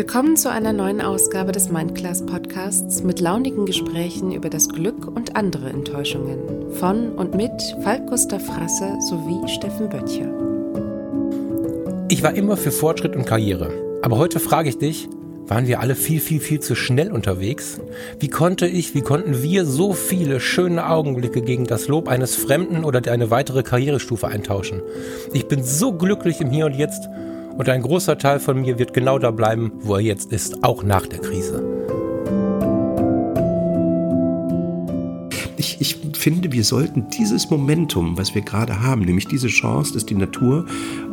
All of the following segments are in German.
Willkommen zu einer neuen Ausgabe des Mindclass Podcasts mit launigen Gesprächen über das Glück und andere Enttäuschungen. Von und mit Falk Gustav Frasse sowie Steffen Böttcher. Ich war immer für Fortschritt und Karriere. Aber heute frage ich dich, waren wir alle viel, viel, viel zu schnell unterwegs? Wie konnte ich, wie konnten wir so viele schöne Augenblicke gegen das Lob eines Fremden oder eine weitere Karrierestufe eintauschen? Ich bin so glücklich im Hier und Jetzt und ein großer Teil von mir wird genau da bleiben, wo er jetzt ist, auch nach der Krise. Ich, ich finde, wir sollten dieses Momentum, was wir gerade haben, nämlich diese Chance, dass die Natur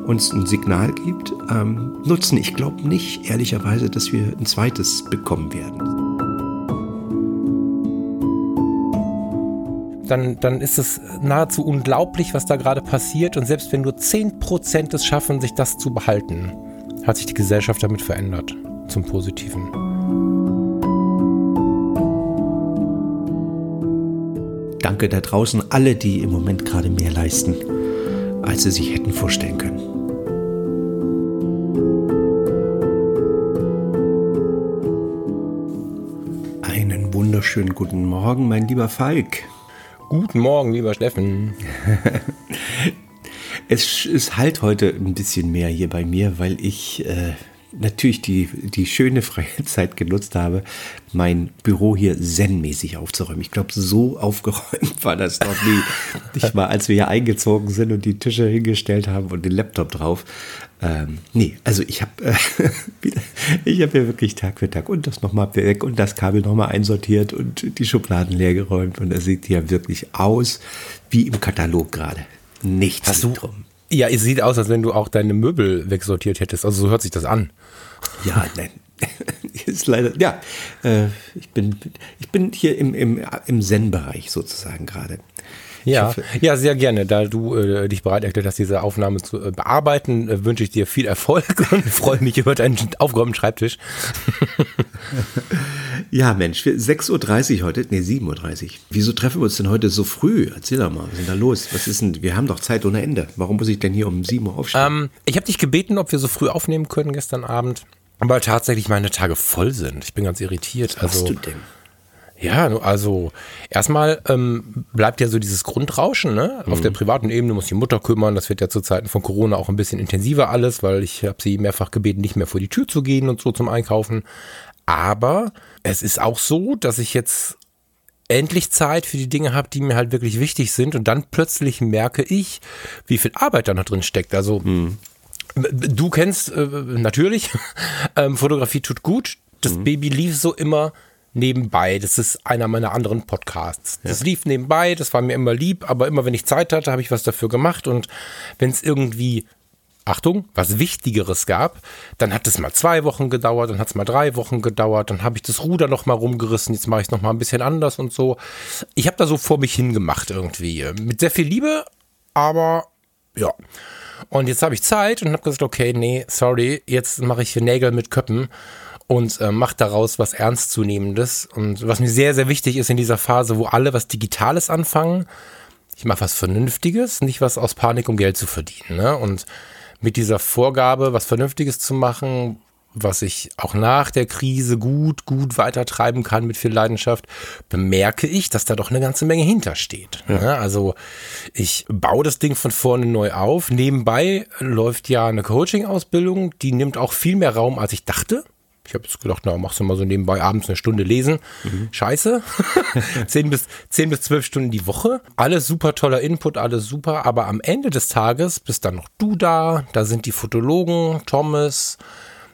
uns ein Signal gibt, ähm, nutzen. Ich glaube nicht, ehrlicherweise, dass wir ein zweites bekommen werden. Dann, dann ist es nahezu unglaublich, was da gerade passiert. Und selbst wenn nur 10% es schaffen, sich das zu behalten, hat sich die Gesellschaft damit verändert. Zum Positiven. Danke da draußen alle, die im Moment gerade mehr leisten, als sie sich hätten vorstellen können. Einen wunderschönen guten Morgen, mein lieber Falk. Guten Morgen, lieber Steffen. es ist halt heute ein bisschen mehr hier bei mir, weil ich äh, natürlich die, die schöne freie Zeit genutzt habe, mein Büro hier zen-mäßig aufzuräumen. Ich glaube, so aufgeräumt war das noch nie. Ich war, als wir hier eingezogen sind und die Tische hingestellt haben und den Laptop drauf. Ähm, nee, also ich habe äh, ich habe ja wirklich Tag für Tag und das nochmal weg und das Kabel nochmal einsortiert und die Schubladen leer geräumt und es sieht ja wirklich aus wie im Katalog gerade. Nichts Hast du, drum. Ja, es sieht aus, als wenn du auch deine Möbel wegsortiert hättest. Also so hört sich das an. Ja, nein. ist leider, ja, äh, ich, bin, ich bin hier im, im, im Zen-Bereich sozusagen gerade. Ja, ja, sehr gerne. Da du äh, dich bereit erklärt hast, diese Aufnahme zu äh, bearbeiten, äh, wünsche ich dir viel Erfolg und freue mich über deinen aufgeräumten Schreibtisch. ja, Mensch, 6.30 Uhr heute, nee, 7.30 Uhr. Wieso treffen wir uns denn heute so früh? Erzähl doch mal, was ist denn da los? Was ist denn, wir haben doch Zeit ohne Ende. Warum muss ich denn hier um 7 Uhr aufstehen? Ähm, ich habe dich gebeten, ob wir so früh aufnehmen können gestern Abend. Aber tatsächlich meine Tage voll sind. Ich bin ganz irritiert. Was also, du denn? Ja, also erstmal ähm, bleibt ja so dieses Grundrauschen, ne? Mhm. Auf der privaten Ebene muss die Mutter kümmern. Das wird ja zu Zeiten von Corona auch ein bisschen intensiver alles, weil ich habe sie mehrfach gebeten, nicht mehr vor die Tür zu gehen und so zum Einkaufen. Aber es ist auch so, dass ich jetzt endlich Zeit für die Dinge habe, die mir halt wirklich wichtig sind. Und dann plötzlich merke ich, wie viel Arbeit da noch drin steckt. Also mhm. du kennst äh, natürlich, ähm, Fotografie tut gut. Das mhm. Baby lief so immer nebenbei. Das ist einer meiner anderen Podcasts. Das lief nebenbei, das war mir immer lieb, aber immer wenn ich Zeit hatte, habe ich was dafür gemacht und wenn es irgendwie Achtung, was Wichtigeres gab, dann hat es mal zwei Wochen gedauert, dann hat es mal drei Wochen gedauert, dann habe ich das Ruder noch mal rumgerissen, jetzt mache ich es noch mal ein bisschen anders und so. Ich habe da so vor mich hingemacht irgendwie. Mit sehr viel Liebe, aber ja. Und jetzt habe ich Zeit und habe gesagt, okay, nee, sorry, jetzt mache ich hier Nägel mit Köppen und äh, macht daraus was Ernstzunehmendes. Und was mir sehr, sehr wichtig ist in dieser Phase, wo alle was Digitales anfangen, ich mache was Vernünftiges, nicht was aus Panik, um Geld zu verdienen. Ne? Und mit dieser Vorgabe, was Vernünftiges zu machen, was ich auch nach der Krise gut, gut weitertreiben kann mit viel Leidenschaft, bemerke ich, dass da doch eine ganze Menge hintersteht. Ja. Ne? Also ich baue das Ding von vorne neu auf. Nebenbei läuft ja eine Coaching-Ausbildung, die nimmt auch viel mehr Raum, als ich dachte. Ich habe jetzt gedacht, na, machst du mal so nebenbei abends eine Stunde lesen. Mhm. Scheiße. zehn, bis, zehn bis zwölf Stunden die Woche. Alles super toller Input, alles super. Aber am Ende des Tages bist dann noch du da. Da sind die Fotologen, Thomas.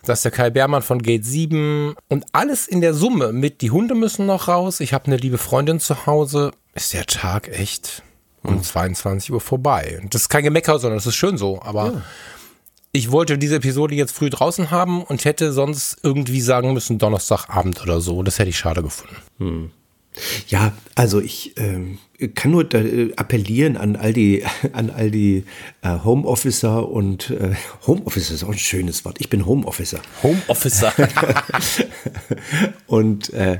Da ist der Kai Beermann von Gate 7. Und alles in der Summe mit, die Hunde müssen noch raus. Ich habe eine liebe Freundin zu Hause. Ist der Tag echt um mhm. 22 Uhr vorbei. Und das ist kein Gemecker, sondern das ist schön so. Aber ja ich wollte diese Episode jetzt früh draußen haben und hätte sonst irgendwie sagen müssen Donnerstagabend oder so. Das hätte ich schade gefunden. Hm. Ja, also ich ähm, kann nur äh, appellieren an all die, an all die äh, Homeofficer und äh, Homeofficer ist auch ein schönes Wort. Ich bin Homeofficer. Homeofficer. und äh,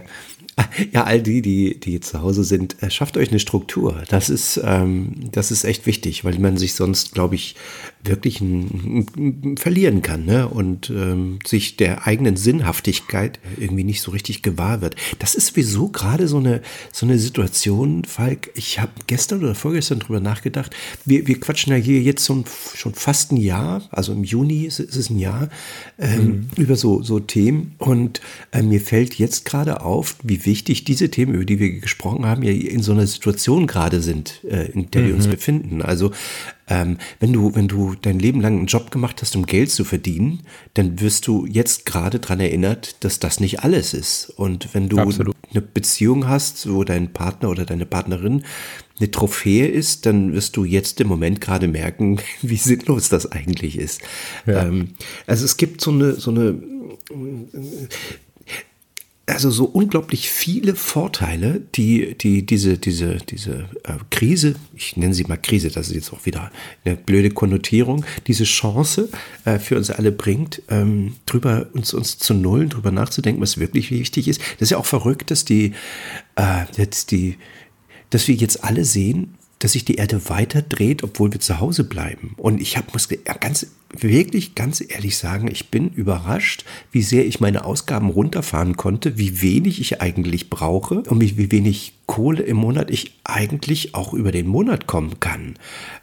ja, all die, die, die zu Hause sind, äh, schafft euch eine Struktur. Das ist, ähm, das ist echt wichtig, weil man sich sonst, glaube ich, wirklich ein, ein, verlieren kann ne? und ähm, sich der eigenen Sinnhaftigkeit irgendwie nicht so richtig gewahr wird. Das ist sowieso gerade so eine, so eine Situation, Falk, ich habe gestern oder vorgestern drüber nachgedacht, wir, wir quatschen ja hier jetzt schon, schon fast ein Jahr, also im Juni ist, ist es ein Jahr, ähm, mhm. über so, so Themen und äh, mir fällt jetzt gerade auf, wie wichtig diese Themen, über die wir gesprochen haben, ja in so einer Situation gerade sind, äh, in der mhm. wir uns mhm. befinden. Also ähm, wenn du, wenn du dein Leben lang einen Job gemacht hast, um Geld zu verdienen, dann wirst du jetzt gerade daran erinnert, dass das nicht alles ist. Und wenn du Absolut. eine Beziehung hast, wo dein Partner oder deine Partnerin eine Trophäe ist, dann wirst du jetzt im Moment gerade merken, wie sinnlos das eigentlich ist. Ja. Ähm, also es gibt so eine, so eine also so unglaublich viele Vorteile, die, die diese, diese, diese äh, Krise, ich nenne sie mal Krise, das ist jetzt auch wieder eine blöde Konnotierung, diese Chance äh, für uns alle bringt, ähm, drüber uns, uns zu nullen, drüber nachzudenken, was wirklich wichtig ist. Das ist ja auch verrückt, dass die, äh, jetzt die, dass wir jetzt alle sehen, dass sich die Erde weiter dreht, obwohl wir zu Hause bleiben. Und ich hab, muss ganz, wirklich ganz ehrlich sagen, ich bin überrascht, wie sehr ich meine Ausgaben runterfahren konnte, wie wenig ich eigentlich brauche und wie, wie wenig Kohle im Monat ich eigentlich auch über den Monat kommen kann.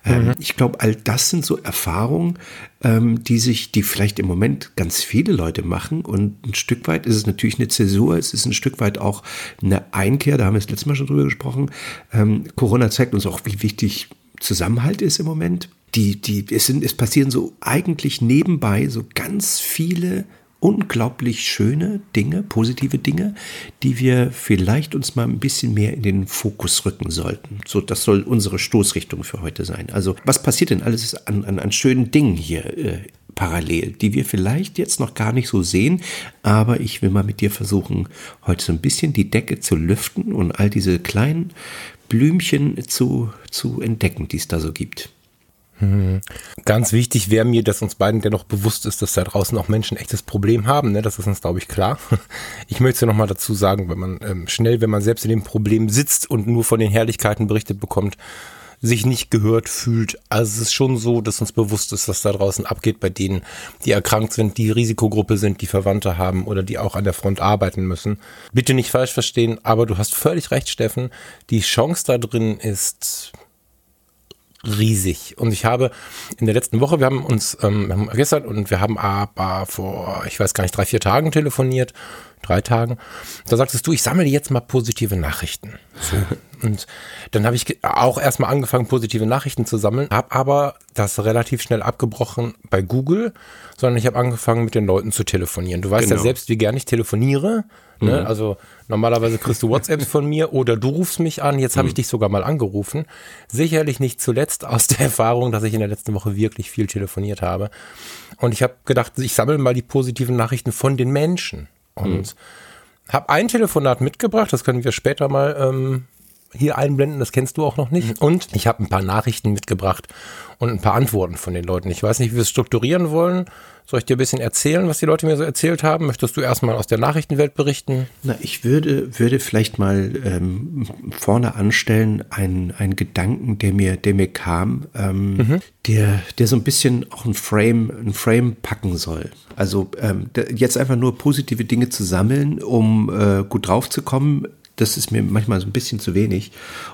Ähm, mhm. ich glaube, all das sind so Erfahrungen, ähm, die sich, die vielleicht im Moment ganz viele Leute machen. Und ein Stück weit ist es natürlich eine Zäsur, es ist ein Stück weit auch eine Einkehr, da haben wir das letzte Mal schon drüber gesprochen. Ähm, Corona zeigt uns auch, wie wichtig Zusammenhalt ist im Moment. Die, die, es, sind, es passieren so eigentlich nebenbei so ganz viele unglaublich schöne Dinge, positive Dinge, die wir vielleicht uns mal ein bisschen mehr in den Fokus rücken sollten. So, das soll unsere Stoßrichtung für heute sein. Also, was passiert denn alles an, an, an schönen Dingen hier äh, parallel, die wir vielleicht jetzt noch gar nicht so sehen, aber ich will mal mit dir versuchen, heute so ein bisschen die Decke zu lüften und all diese kleinen Blümchen zu, zu entdecken, die es da so gibt. Hm. Ganz wichtig wäre mir, dass uns beiden dennoch bewusst ist, dass da draußen auch Menschen ein echtes Problem haben. Ne? Das ist uns, glaube ich, klar. Ich möchte noch mal dazu sagen, wenn man ähm, schnell, wenn man selbst in dem Problem sitzt und nur von den Herrlichkeiten berichtet bekommt, sich nicht gehört fühlt. Also es ist schon so, dass uns bewusst ist, was da draußen abgeht bei denen, die erkrankt sind, die Risikogruppe sind, die Verwandte haben oder die auch an der Front arbeiten müssen. Bitte nicht falsch verstehen, aber du hast völlig recht, Steffen. Die Chance da drin ist riesig. Und ich habe in der letzten Woche, wir haben uns ähm, gestern und wir haben aber vor, ich weiß gar nicht, drei, vier Tagen telefoniert, drei Tagen. Da sagtest du, ich sammle jetzt mal positive Nachrichten. So. Und dann habe ich auch erstmal angefangen, positive Nachrichten zu sammeln, habe aber das relativ schnell abgebrochen bei Google, sondern ich habe angefangen, mit den Leuten zu telefonieren. Du weißt genau. ja selbst, wie gern ich telefoniere. Ne? Mhm. Also normalerweise kriegst du WhatsApps von mir oder du rufst mich an. Jetzt habe ich mhm. dich sogar mal angerufen. Sicherlich nicht zuletzt aus der Erfahrung, dass ich in der letzten Woche wirklich viel telefoniert habe. Und ich habe gedacht, ich sammle mal die positiven Nachrichten von den Menschen. Und mhm. habe ein Telefonat mitgebracht, das können wir später mal ähm, hier einblenden, das kennst du auch noch nicht. Mhm. Und ich habe ein paar Nachrichten mitgebracht und ein paar Antworten von den Leuten. Ich weiß nicht, wie wir es strukturieren wollen. Soll ich dir ein bisschen erzählen, was die Leute mir so erzählt haben? Möchtest du erstmal aus der Nachrichtenwelt berichten? Na, ich würde, würde vielleicht mal ähm, vorne anstellen einen, einen Gedanken, der mir, der mir kam, ähm, mhm. der, der so ein bisschen auch ein Frame, ein Frame packen soll. Also ähm, jetzt einfach nur positive Dinge zu sammeln, um äh, gut drauf zu kommen, das ist mir manchmal so ein bisschen zu wenig.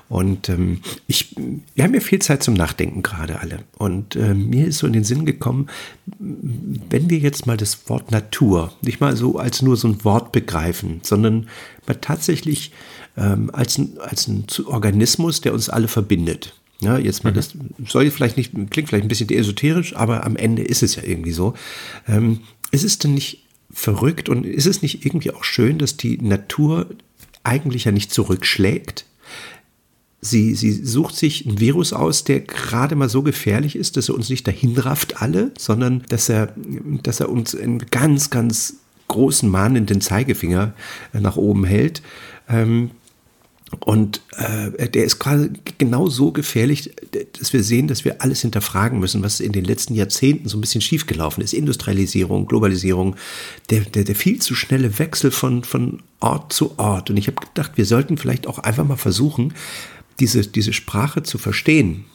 Und ähm, ich, wir haben ja viel Zeit zum Nachdenken gerade alle. Und äh, mir ist so in den Sinn gekommen, wenn wir jetzt mal das Wort Natur nicht mal so als nur so ein Wort begreifen, sondern mal tatsächlich ähm, als, ein, als ein Organismus, der uns alle verbindet. Ja, jetzt mal, mhm. das soll vielleicht nicht, klingt vielleicht ein bisschen esoterisch, aber am Ende ist es ja irgendwie so. Ähm, ist es denn nicht verrückt und ist es nicht irgendwie auch schön, dass die Natur eigentlich ja nicht zurückschlägt. Sie, sie sucht sich ein Virus aus, der gerade mal so gefährlich ist, dass er uns nicht dahin rafft alle, sondern dass er, dass er uns einen ganz, ganz großen mahnenden Zeigefinger nach oben hält. Ähm, und äh, der ist quasi genau so gefährlich, dass wir sehen, dass wir alles hinterfragen müssen, was in den letzten Jahrzehnten so ein bisschen schiefgelaufen ist. Industrialisierung, Globalisierung, der, der, der viel zu schnelle Wechsel von, von Ort zu Ort. Und ich habe gedacht, wir sollten vielleicht auch einfach mal versuchen, diese, diese Sprache zu verstehen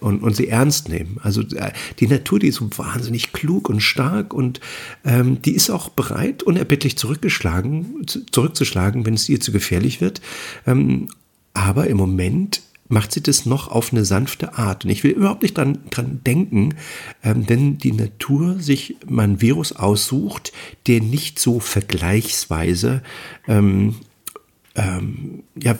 und, und sie ernst nehmen. Also äh, die Natur, die ist so wahnsinnig klug und stark und ähm, die ist auch bereit, unerbittlich zurückgeschlagen, zurückzuschlagen, wenn es ihr zu gefährlich wird. Ähm, aber im Moment macht sie das noch auf eine sanfte Art. Und ich will überhaupt nicht dran, dran denken, ähm, wenn die Natur sich mal ein Virus aussucht, der nicht so vergleichsweise ähm, ähm, ja,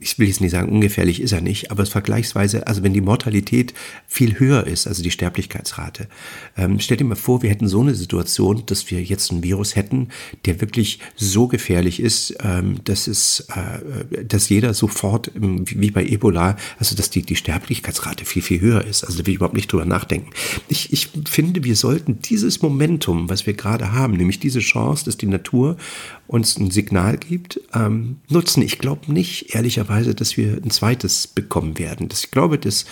ich will jetzt nicht sagen, ungefährlich ist er nicht, aber es vergleichsweise, also wenn die Mortalität viel höher ist, also die Sterblichkeitsrate, ähm, stell dir mal vor, wir hätten so eine Situation, dass wir jetzt ein Virus hätten, der wirklich so gefährlich ist, ähm, dass es, äh, dass jeder sofort, wie bei Ebola, also dass die, die Sterblichkeitsrate viel, viel höher ist. Also da will ich überhaupt nicht drüber nachdenken. Ich, ich finde, wir sollten dieses Momentum, was wir gerade haben, nämlich diese Chance, dass die Natur uns ein Signal gibt, ähm, nutzen. Ich glaube nicht, ehrlicherweise, dass wir ein zweites bekommen werden. Das, ich glaube, das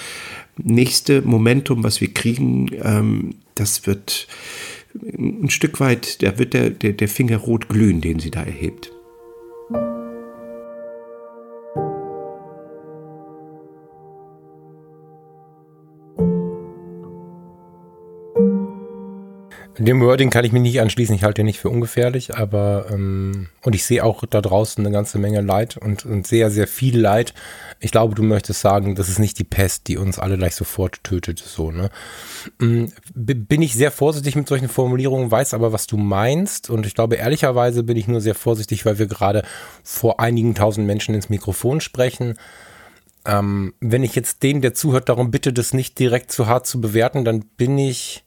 nächste Momentum, was wir kriegen, ähm, das wird ein Stück weit, da wird der, der, der Finger rot glühen, den sie da erhebt. Dem Wording kann ich mich nicht anschließen. Ich halte ihn nicht für ungefährlich, aber ähm, und ich sehe auch da draußen eine ganze Menge Leid und, und sehr, sehr viel Leid. Ich glaube, du möchtest sagen, das ist nicht die Pest, die uns alle gleich sofort tötet. So, ne? Ähm, bin ich sehr vorsichtig mit solchen Formulierungen, weiß aber, was du meinst. Und ich glaube, ehrlicherweise bin ich nur sehr vorsichtig, weil wir gerade vor einigen tausend Menschen ins Mikrofon sprechen. Ähm, wenn ich jetzt den, der zuhört, darum bitte, das nicht direkt zu hart zu bewerten, dann bin ich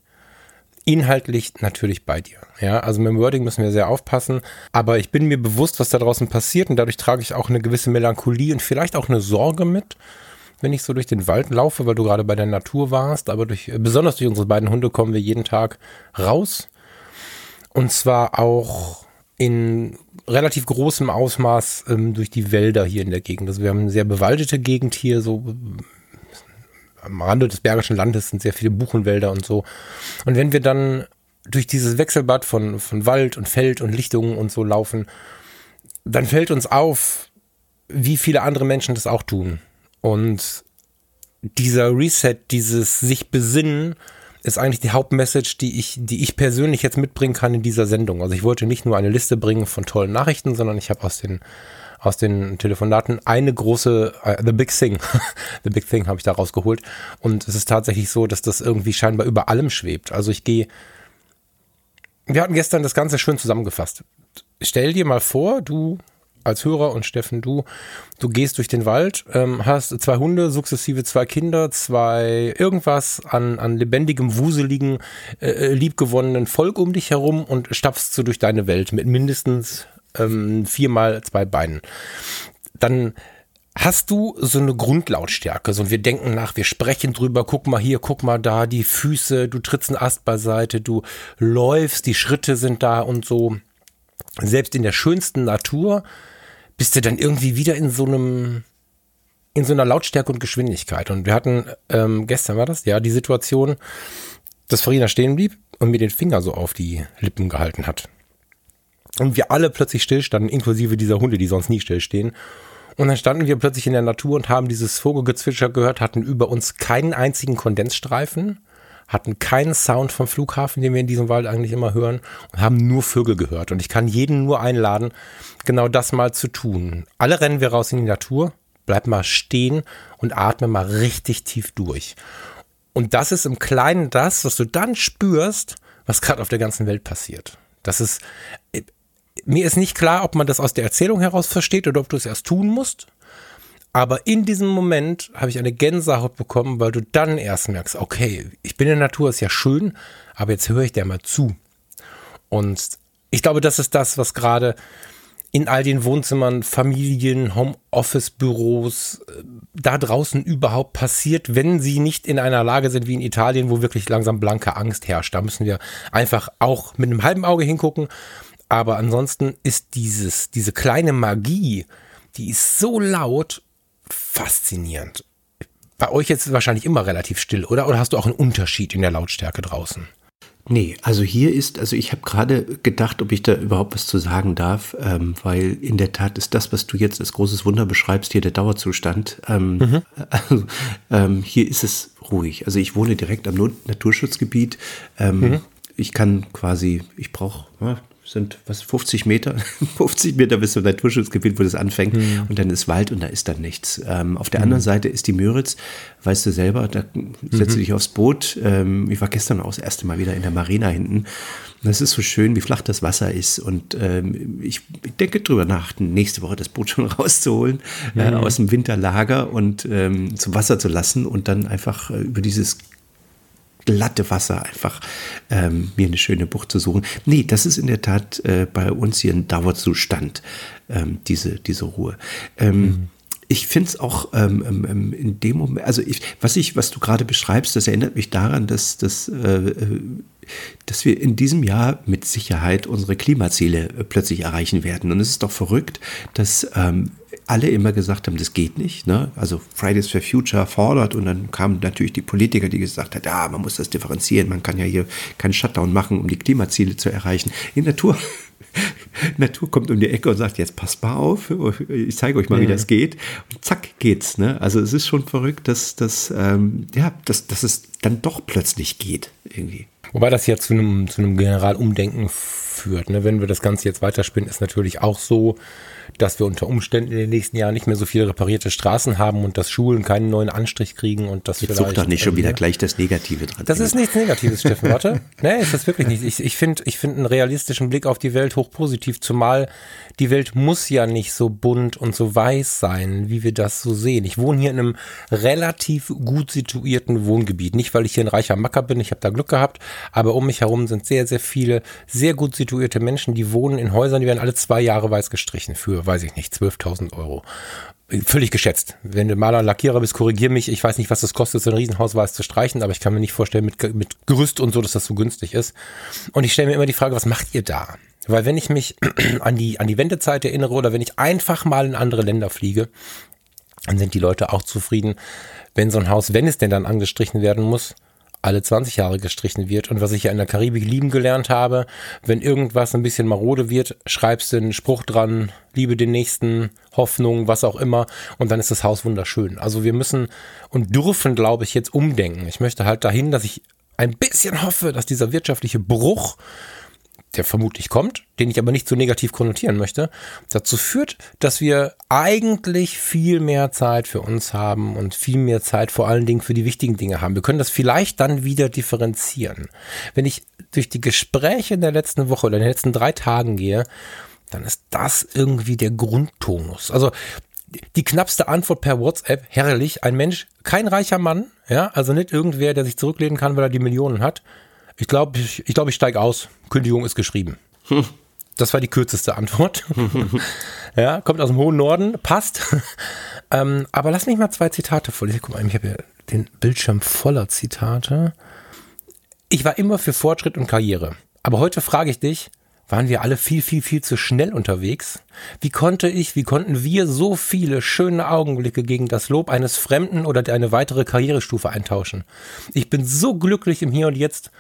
inhaltlich natürlich bei dir. Ja, also mit dem Wording müssen wir sehr aufpassen, aber ich bin mir bewusst, was da draußen passiert und dadurch trage ich auch eine gewisse Melancholie und vielleicht auch eine Sorge mit, wenn ich so durch den Wald laufe, weil du gerade bei der Natur warst, aber durch, besonders durch unsere beiden Hunde kommen wir jeden Tag raus und zwar auch in relativ großem Ausmaß ähm, durch die Wälder hier in der Gegend. Also wir haben eine sehr bewaldete Gegend hier, so am Rande des Bergischen Landes sind sehr viele Buchenwälder und so. Und wenn wir dann durch dieses Wechselbad von, von Wald und Feld und Lichtungen und so laufen, dann fällt uns auf, wie viele andere Menschen das auch tun. Und dieser Reset, dieses sich besinnen, ist eigentlich die Hauptmessage, die ich, die ich persönlich jetzt mitbringen kann in dieser Sendung. Also ich wollte nicht nur eine Liste bringen von tollen Nachrichten, sondern ich habe aus den aus den Telefonaten eine große, uh, The Big Thing, The Big Thing habe ich da rausgeholt. Und es ist tatsächlich so, dass das irgendwie scheinbar über allem schwebt. Also ich gehe, wir hatten gestern das Ganze schön zusammengefasst. Stell dir mal vor, du als Hörer und Steffen, du, du gehst durch den Wald, ähm, hast zwei Hunde, sukzessive zwei Kinder, zwei irgendwas an, an lebendigem, wuseligen, äh, äh liebgewonnenen Volk um dich herum und stapfst so durch deine Welt mit mindestens ähm, viermal zwei Beinen. Dann hast du so eine Grundlautstärke. So, und wir denken nach, wir sprechen drüber, guck mal hier, guck mal da, die Füße, du trittst einen Ast beiseite, du läufst, die Schritte sind da und so. Selbst in der schönsten Natur bist du dann irgendwie wieder in so einem, in so einer Lautstärke und Geschwindigkeit. Und wir hatten, ähm, gestern war das, ja, die Situation, dass Farina stehen blieb und mir den Finger so auf die Lippen gehalten hat und wir alle plötzlich stillstanden, inklusive dieser Hunde, die sonst nie stillstehen. Und dann standen wir plötzlich in der Natur und haben dieses Vogelgezwitscher gehört, hatten über uns keinen einzigen Kondensstreifen, hatten keinen Sound vom Flughafen, den wir in diesem Wald eigentlich immer hören, und haben nur Vögel gehört. Und ich kann jeden nur einladen, genau das mal zu tun. Alle rennen wir raus in die Natur, bleib mal stehen und atme mal richtig tief durch. Und das ist im Kleinen das, was du dann spürst, was gerade auf der ganzen Welt passiert. Das ist mir ist nicht klar, ob man das aus der Erzählung heraus versteht oder ob du es erst tun musst. Aber in diesem Moment habe ich eine Gänsehaut bekommen, weil du dann erst merkst, okay, ich bin in der Natur, ist ja schön, aber jetzt höre ich dir mal zu. Und ich glaube, das ist das, was gerade in all den Wohnzimmern, Familien, Homeoffice-Büros äh, da draußen überhaupt passiert, wenn sie nicht in einer Lage sind wie in Italien, wo wirklich langsam blanke Angst herrscht. Da müssen wir einfach auch mit einem halben Auge hingucken aber ansonsten ist dieses, diese kleine Magie, die ist so laut, faszinierend. Bei euch jetzt ist es wahrscheinlich immer relativ still, oder? Oder hast du auch einen Unterschied in der Lautstärke draußen? Nee, also hier ist, also ich habe gerade gedacht, ob ich da überhaupt was zu sagen darf, ähm, weil in der Tat ist das, was du jetzt als großes Wunder beschreibst, hier der Dauerzustand. Ähm, mhm. also, ähm, hier ist es ruhig. Also ich wohne direkt am Naturschutzgebiet. Ähm, mhm. Ich kann quasi, ich brauche sind was 50 Meter, 50 Meter bis zum Naturschutzgebiet, wo das anfängt mhm. und dann ist Wald und da ist dann nichts. Ähm, auf der mhm. anderen Seite ist die Müritz, weißt du selber, da setzt mhm. du dich aufs Boot. Ähm, ich war gestern auch das erste Mal wieder in der Marina hinten. Das ist so schön, wie flach das Wasser ist und ähm, ich denke drüber nach, nächste Woche das Boot schon rauszuholen äh, aus dem Winterlager und ähm, zum Wasser zu lassen und dann einfach äh, über dieses glatte Wasser einfach ähm, mir eine schöne Bucht zu suchen. Nee, das ist in der Tat äh, bei uns hier ein Dauerzustand, ähm, diese, diese Ruhe. Ähm, mhm. Ich finde es auch ähm, ähm, ähm, in dem Moment, also ich, was ich, was du gerade beschreibst, das erinnert mich daran, dass, dass, äh, äh dass wir in diesem Jahr mit Sicherheit unsere Klimaziele äh, plötzlich erreichen werden. Und es ist doch verrückt, dass ähm, alle immer gesagt haben, das geht nicht. Ne? Also Fridays for Future fordert und dann kamen natürlich die Politiker, die gesagt haben, ja, man muss das differenzieren, man kann ja hier keinen Shutdown machen, um die Klimaziele zu erreichen. In Natur Natur kommt um die Ecke und sagt, jetzt passt mal auf, ich zeige euch mal, ja. wie das geht. Und zack, geht's. Ne? Also es ist schon verrückt, dass, dass, ähm, ja, dass, dass es dann doch plötzlich geht. Irgendwie. Wobei das ja zu einem, zu einem Generalumdenken führt. Ne? Wenn wir das Ganze jetzt weiterspinnen, ist natürlich auch so, dass wir unter Umständen in den nächsten Jahren nicht mehr so viele reparierte Straßen haben und dass Schulen keinen neuen Anstrich kriegen und das Jetzt such doch nicht schon wieder gleich das Negative dran. Das ist nichts Negatives, Steffen, warte. Nee, ist das wirklich nicht. Ich, ich finde ich finde einen realistischen Blick auf die Welt hochpositiv, zumal die Welt muss ja nicht so bunt und so weiß sein, wie wir das so sehen. Ich wohne hier in einem relativ gut situierten Wohngebiet. Nicht, weil ich hier ein reicher Macker bin, ich habe da Glück gehabt, aber um mich herum sind sehr, sehr viele sehr gut situierte Menschen, die wohnen in Häusern, die werden alle zwei Jahre weiß gestrichen für, weiß ich nicht, 12.000 Euro völlig geschätzt. Wenn du Maler, Lackierer bist, korrigier mich. Ich weiß nicht, was das kostet, so ein Riesenhaus weiß zu streichen, aber ich kann mir nicht vorstellen, mit, mit Gerüst und so, dass das so günstig ist. Und ich stelle mir immer die Frage, was macht ihr da? Weil wenn ich mich an die, an die Wendezeit erinnere oder wenn ich einfach mal in andere Länder fliege, dann sind die Leute auch zufrieden, wenn so ein Haus, wenn es denn dann angestrichen werden muss, alle 20 Jahre gestrichen wird. Und was ich ja in der Karibik lieben gelernt habe, wenn irgendwas ein bisschen marode wird, schreibst du einen Spruch dran, liebe den nächsten, Hoffnung, was auch immer. Und dann ist das Haus wunderschön. Also wir müssen und dürfen, glaube ich, jetzt umdenken. Ich möchte halt dahin, dass ich ein bisschen hoffe, dass dieser wirtschaftliche Bruch der vermutlich kommt, den ich aber nicht so negativ konnotieren möchte, dazu führt, dass wir eigentlich viel mehr Zeit für uns haben und viel mehr Zeit vor allen Dingen für die wichtigen Dinge haben. Wir können das vielleicht dann wieder differenzieren. Wenn ich durch die Gespräche in der letzten Woche oder in den letzten drei Tagen gehe, dann ist das irgendwie der Grundtonus. Also die knappste Antwort per WhatsApp, herrlich, ein Mensch, kein reicher Mann, ja, also nicht irgendwer, der sich zurücklehnen kann, weil er die Millionen hat, ich glaube, ich, ich, glaub, ich steige aus. Kündigung ist geschrieben. Hm. Das war die kürzeste Antwort. ja, kommt aus dem hohen Norden, passt. ähm, aber lass mich mal zwei Zitate vorlesen. Guck mal, ich habe ja den Bildschirm voller Zitate. Ich war immer für Fortschritt und Karriere. Aber heute frage ich dich, waren wir alle viel, viel, viel zu schnell unterwegs? Wie konnte ich, wie konnten wir so viele schöne Augenblicke gegen das Lob eines Fremden oder eine weitere Karrierestufe eintauschen? Ich bin so glücklich im Hier und Jetzt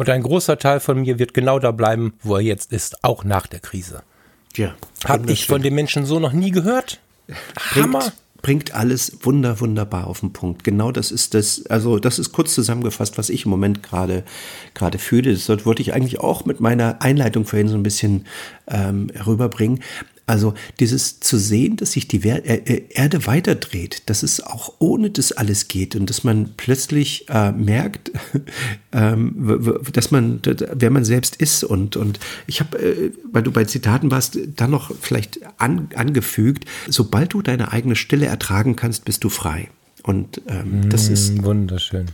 und ein großer Teil von mir wird genau da bleiben, wo er jetzt ist, auch nach der Krise. Ja. Habe ich von den Menschen so noch nie gehört. Hammer. Bringt, bringt alles wunder, wunderbar auf den Punkt. Genau das ist das, also das ist kurz zusammengefasst, was ich im Moment gerade gerade fühle. Das wollte ich eigentlich auch mit meiner Einleitung vorhin so ein bisschen ähm, rüberbringen. Also dieses zu sehen, dass sich die äh, äh, Erde weiterdreht, dass es auch ohne das alles geht und dass man plötzlich äh, merkt, ähm, dass man, wer man selbst ist und, und ich habe, äh, weil du bei Zitaten warst, dann noch vielleicht an, angefügt, sobald du deine eigene Stille ertragen kannst, bist du frei. Und ähm, das ist mm, wunderschön.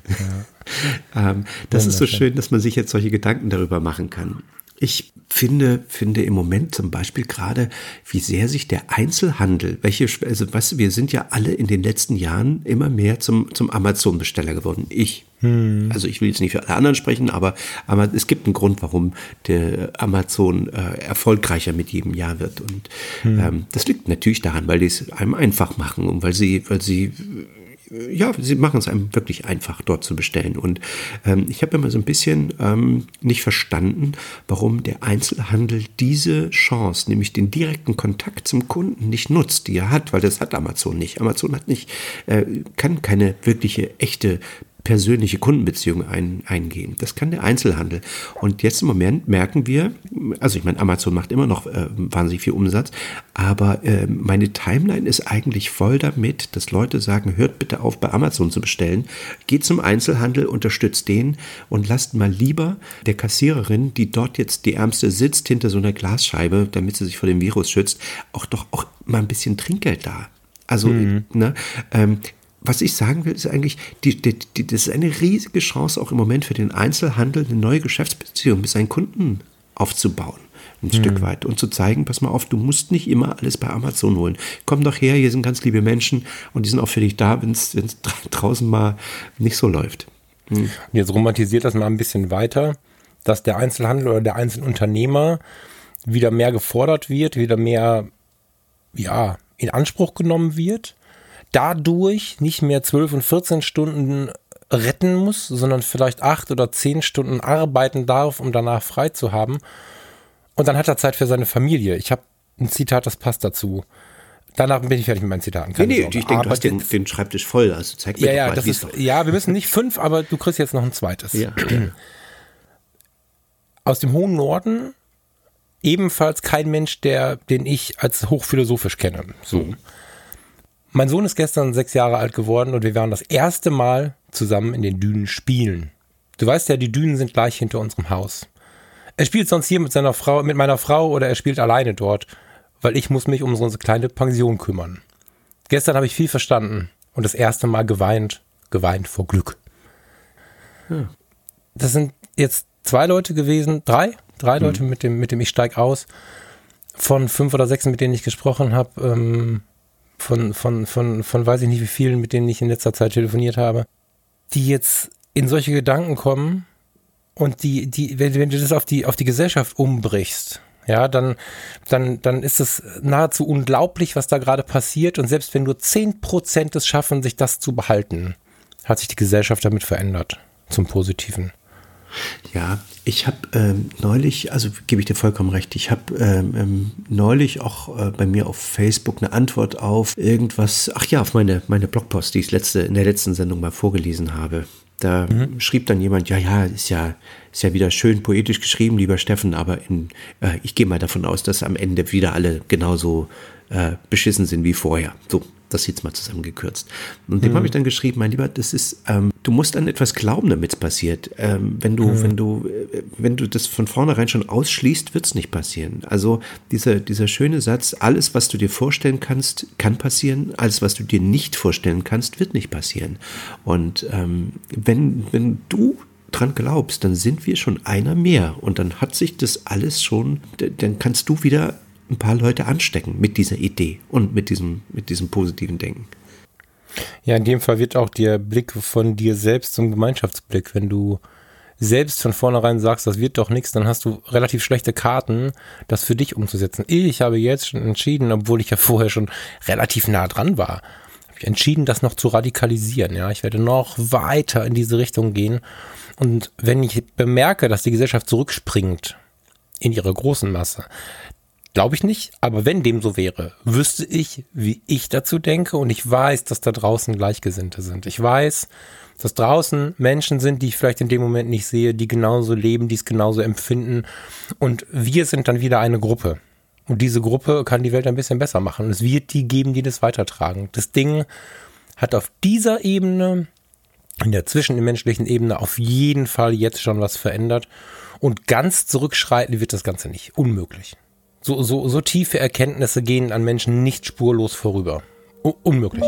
Ja. ähm, das wunderschön. ist so schön, dass man sich jetzt solche Gedanken darüber machen kann. Ich finde, finde im Moment zum Beispiel gerade, wie sehr sich der Einzelhandel, welche, also was, wir sind ja alle in den letzten Jahren immer mehr zum, zum Amazon-Besteller geworden. Ich. Hm. Also ich will jetzt nicht für alle anderen sprechen, aber, aber es gibt einen Grund, warum der Amazon äh, erfolgreicher mit jedem Jahr wird. Und hm. ähm, das liegt natürlich daran, weil die es einem einfach machen und weil sie, weil sie ja, sie machen es einem wirklich einfach, dort zu bestellen. Und ähm, ich habe immer so ein bisschen ähm, nicht verstanden, warum der Einzelhandel diese Chance, nämlich den direkten Kontakt zum Kunden, nicht nutzt, die er hat, weil das hat Amazon nicht. Amazon hat nicht, äh, kann keine wirkliche echte persönliche Kundenbeziehung ein, eingehen. Das kann der Einzelhandel. Und jetzt im Moment merken wir, also ich meine, Amazon macht immer noch äh, wahnsinnig viel Umsatz, aber äh, meine Timeline ist eigentlich voll damit, dass Leute sagen, hört bitte auf, bei Amazon zu bestellen, geht zum Einzelhandel, unterstützt den und lasst mal lieber der Kassiererin, die dort jetzt die Ärmste sitzt hinter so einer Glasscheibe, damit sie sich vor dem Virus schützt, auch doch auch mal ein bisschen Trinkgeld da. Also, mhm. ne, ähm, was ich sagen will, ist eigentlich, die, die, die, das ist eine riesige Chance auch im Moment für den Einzelhandel, eine neue Geschäftsbeziehung mit seinen Kunden aufzubauen. Ein hm. Stück weit und zu zeigen, pass mal auf, du musst nicht immer alles bei Amazon holen. Komm doch her, hier sind ganz liebe Menschen und die sind auch für dich da, wenn es draußen mal nicht so läuft. Hm. Und jetzt romantisiert das mal ein bisschen weiter, dass der Einzelhandel oder der Einzelunternehmer wieder mehr gefordert wird, wieder mehr ja, in Anspruch genommen wird dadurch nicht mehr 12 und 14 Stunden retten muss, sondern vielleicht acht oder zehn Stunden arbeiten darf, um danach frei zu haben. Und dann hat er Zeit für seine Familie. Ich habe ein Zitat, das passt dazu. Danach bin ich fertig mit meinen Zitaten. Keine nee, nee, ich denke, du hast den, den, Schreibtisch voll. Also zeig mir ja, ja, mal, das ist, ja, wir müssen nicht fünf, aber du kriegst jetzt noch ein zweites. Ja. Aus dem hohen Norden ebenfalls kein Mensch, der, den ich als hochphilosophisch kenne. So. Mhm. Mein Sohn ist gestern sechs Jahre alt geworden und wir waren das erste Mal zusammen in den Dünen spielen. Du weißt ja, die Dünen sind gleich hinter unserem Haus. Er spielt sonst hier mit seiner Frau, mit meiner Frau oder er spielt alleine dort, weil ich muss mich um unsere kleine Pension kümmern. Gestern habe ich viel verstanden und das erste Mal geweint, geweint vor Glück. Hm. Das sind jetzt zwei Leute gewesen, drei, drei hm. Leute mit dem, mit dem ich steig aus. Von fünf oder sechs, mit denen ich gesprochen habe, ähm, von, von, von, von weiß ich nicht wie vielen, mit denen ich in letzter Zeit telefoniert habe, die jetzt in solche Gedanken kommen und die, die, wenn, wenn du das auf die, auf die Gesellschaft umbrichst, ja, dann, dann, dann ist es nahezu unglaublich, was da gerade passiert. Und selbst wenn nur zehn Prozent es schaffen, sich das zu behalten, hat sich die Gesellschaft damit verändert. Zum Positiven. Ja, ich habe ähm, neulich, also gebe ich dir vollkommen recht, ich habe ähm, ähm, neulich auch äh, bei mir auf Facebook eine Antwort auf irgendwas, ach ja, auf meine, meine Blogpost, die ich letzte, in der letzten Sendung mal vorgelesen habe. Da mhm. schrieb dann jemand, ja, ja, ist ja, ist ja wieder schön poetisch geschrieben, lieber Steffen, aber in, äh, ich gehe mal davon aus, dass am Ende wieder alle genauso äh, beschissen sind wie vorher. So, das jetzt mal zusammengekürzt. Und dem mhm. habe ich dann geschrieben, mein Lieber, das ist, ähm, du musst an etwas glauben, damit es passiert. Ähm, wenn du, mhm. wenn du, äh, wenn du das von vornherein schon ausschließt, wird es nicht passieren. Also dieser, dieser schöne Satz, alles, was du dir vorstellen kannst, kann passieren, alles, was du dir nicht vorstellen kannst, wird nicht passieren. Und ähm, wenn, wenn du dran glaubst, dann sind wir schon einer mehr und dann hat sich das alles schon, dann kannst du wieder ein paar Leute anstecken mit dieser Idee und mit diesem, mit diesem positiven Denken. Ja, in dem Fall wird auch der Blick von dir selbst zum Gemeinschaftsblick. Wenn du selbst von vornherein sagst, das wird doch nichts, dann hast du relativ schlechte Karten, das für dich umzusetzen. Ich habe jetzt schon entschieden, obwohl ich ja vorher schon relativ nah dran war, habe ich entschieden, das noch zu radikalisieren. Ja, ich werde noch weiter in diese Richtung gehen. Und wenn ich bemerke, dass die Gesellschaft zurückspringt in ihrer großen Masse, Glaube ich nicht, aber wenn dem so wäre, wüsste ich, wie ich dazu denke und ich weiß, dass da draußen Gleichgesinnte sind. Ich weiß, dass draußen Menschen sind, die ich vielleicht in dem Moment nicht sehe, die genauso leben, die es genauso empfinden und wir sind dann wieder eine Gruppe. Und diese Gruppe kann die Welt ein bisschen besser machen. Und es wird die geben, die das weitertragen. Das Ding hat auf dieser Ebene, in der zwischenmenschlichen Ebene, auf jeden Fall jetzt schon was verändert. Und ganz zurückschreiten wird das Ganze nicht. Unmöglich. So, so, so tiefe Erkenntnisse gehen an Menschen nicht spurlos vorüber. U unmöglich.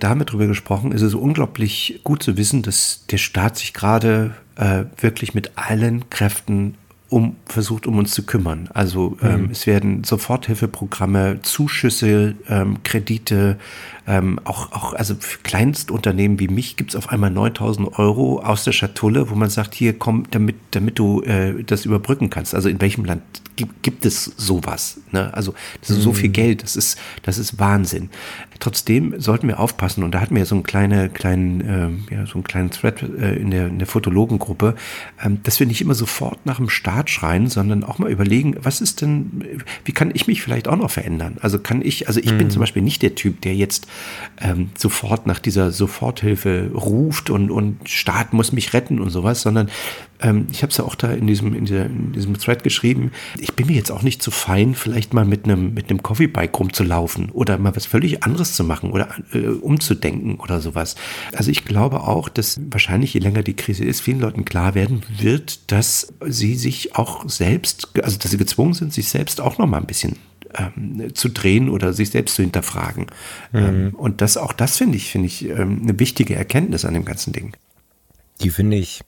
Damit drüber gesprochen, ist es unglaublich gut zu wissen, dass der Staat sich gerade äh, wirklich mit allen Kräften um versucht, um uns zu kümmern. Also ähm, mhm. es werden Soforthilfeprogramme, Zuschüsse, ähm, Kredite, ähm, auch, auch, also für Kleinstunternehmen wie mich gibt es auf einmal 9000 Euro aus der Schatulle, wo man sagt, hier komm, damit, damit du äh, das überbrücken kannst. Also in welchem Land gibt, gibt es sowas? Ne? Also das ist mhm. so viel mhm. Geld, das ist, das ist Wahnsinn. Trotzdem sollten wir aufpassen und da hatten wir so einen kleinen, kleinen, äh, ja, so einen kleinen Thread äh, in der, in der Fotologengruppe, ähm, dass wir nicht immer sofort nach dem Start schreien, sondern auch mal überlegen, was ist denn, wie kann ich mich vielleicht auch noch verändern? Also kann ich, also ich mhm. bin zum Beispiel nicht der Typ, der jetzt ähm, sofort nach dieser Soforthilfe ruft und, und Staat muss mich retten und sowas, sondern ähm, ich habe es ja auch da in diesem, in, dieser, in diesem Thread geschrieben, ich bin mir jetzt auch nicht zu fein, vielleicht mal mit einem mit einem Coffeebike rumzulaufen oder mal was völlig anderes zu machen oder äh, umzudenken oder sowas. Also ich glaube auch, dass wahrscheinlich je länger die Krise ist, vielen Leuten klar werden wird, dass sie sich auch selbst, also dass sie gezwungen sind, sich selbst auch noch mal ein bisschen ähm, zu drehen oder sich selbst zu hinterfragen. Mhm. Ähm, und das auch das finde ich, finde ich ähm, eine wichtige Erkenntnis an dem ganzen Ding. Die finde ich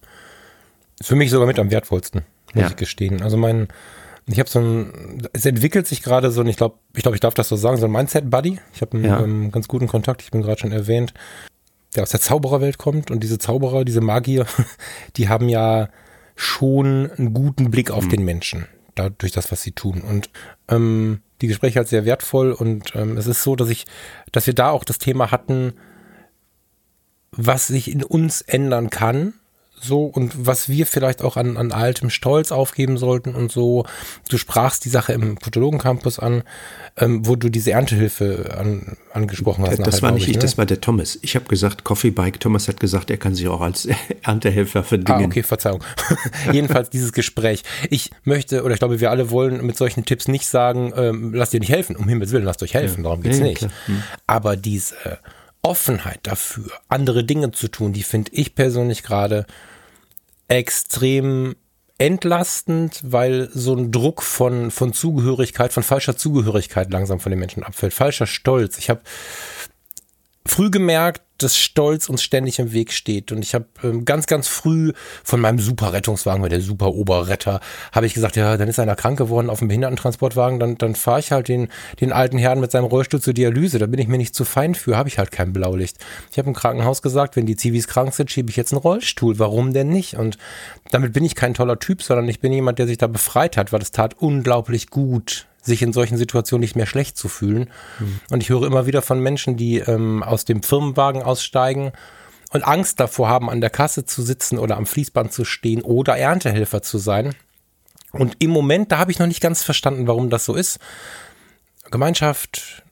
für mich sogar mit am wertvollsten, muss ja. ich gestehen. Also mein, ich habe so ein, es entwickelt sich gerade so, und ich glaube, ich glaube, ich darf das so sagen, so ein Mindset-Buddy. Ich habe einen ja. ähm, ganz guten Kontakt, ich bin gerade schon erwähnt, der aus der Zaubererwelt kommt und diese Zauberer, diese Magier, die haben ja schon einen guten Blick auf mhm. den Menschen, dadurch das, was sie tun. Und ähm, die Gespräche halt sehr wertvoll und ähm, es ist so, dass ich, dass wir da auch das Thema hatten, was sich in uns ändern kann, so und was wir vielleicht auch an, an altem Stolz aufgeben sollten und so. Du sprachst die Sache im Fotologen-Campus an, ähm, wo du diese Erntehilfe an, angesprochen hast. Das nachher, war nicht ich, ne? das war der Thomas. Ich habe gesagt, Coffee Bike. Thomas hat gesagt, er kann sich auch als Erntehelfer verdingen. Ah, okay, Verzeihung. Jedenfalls dieses Gespräch. Ich möchte, oder ich glaube, wir alle wollen mit solchen Tipps nicht sagen, ähm, lasst dir nicht helfen. Um Himmels Willen, lasst euch helfen. Ja. Darum geht's ja, nicht. Hm. Aber diese Offenheit dafür, andere Dinge zu tun, die finde ich persönlich gerade extrem entlastend, weil so ein Druck von, von Zugehörigkeit, von falscher Zugehörigkeit langsam von den Menschen abfällt. Falscher Stolz. Ich habe früh gemerkt, dass Stolz uns ständig im Weg steht. Und ich habe ähm, ganz, ganz früh von meinem super Rettungswagen, weil der super Oberretter, habe ich gesagt, ja, dann ist einer krank geworden auf dem Behindertentransportwagen, dann, dann fahre ich halt den, den alten Herrn mit seinem Rollstuhl zur Dialyse. Da bin ich mir nicht zu fein für, habe ich halt kein Blaulicht. Ich habe im Krankenhaus gesagt, wenn die Zivis krank sind, schiebe ich jetzt einen Rollstuhl. Warum denn nicht? Und damit bin ich kein toller Typ, sondern ich bin jemand, der sich da befreit hat, weil es tat unglaublich gut, sich in solchen Situationen nicht mehr schlecht zu fühlen. Mhm. Und ich höre immer wieder von Menschen, die ähm, aus dem Firmenwagen aussteigen und Angst davor haben, an der Kasse zu sitzen oder am Fließband zu stehen oder Erntehelfer zu sein. Und im Moment, da habe ich noch nicht ganz verstanden, warum das so ist. Gemeinschaft,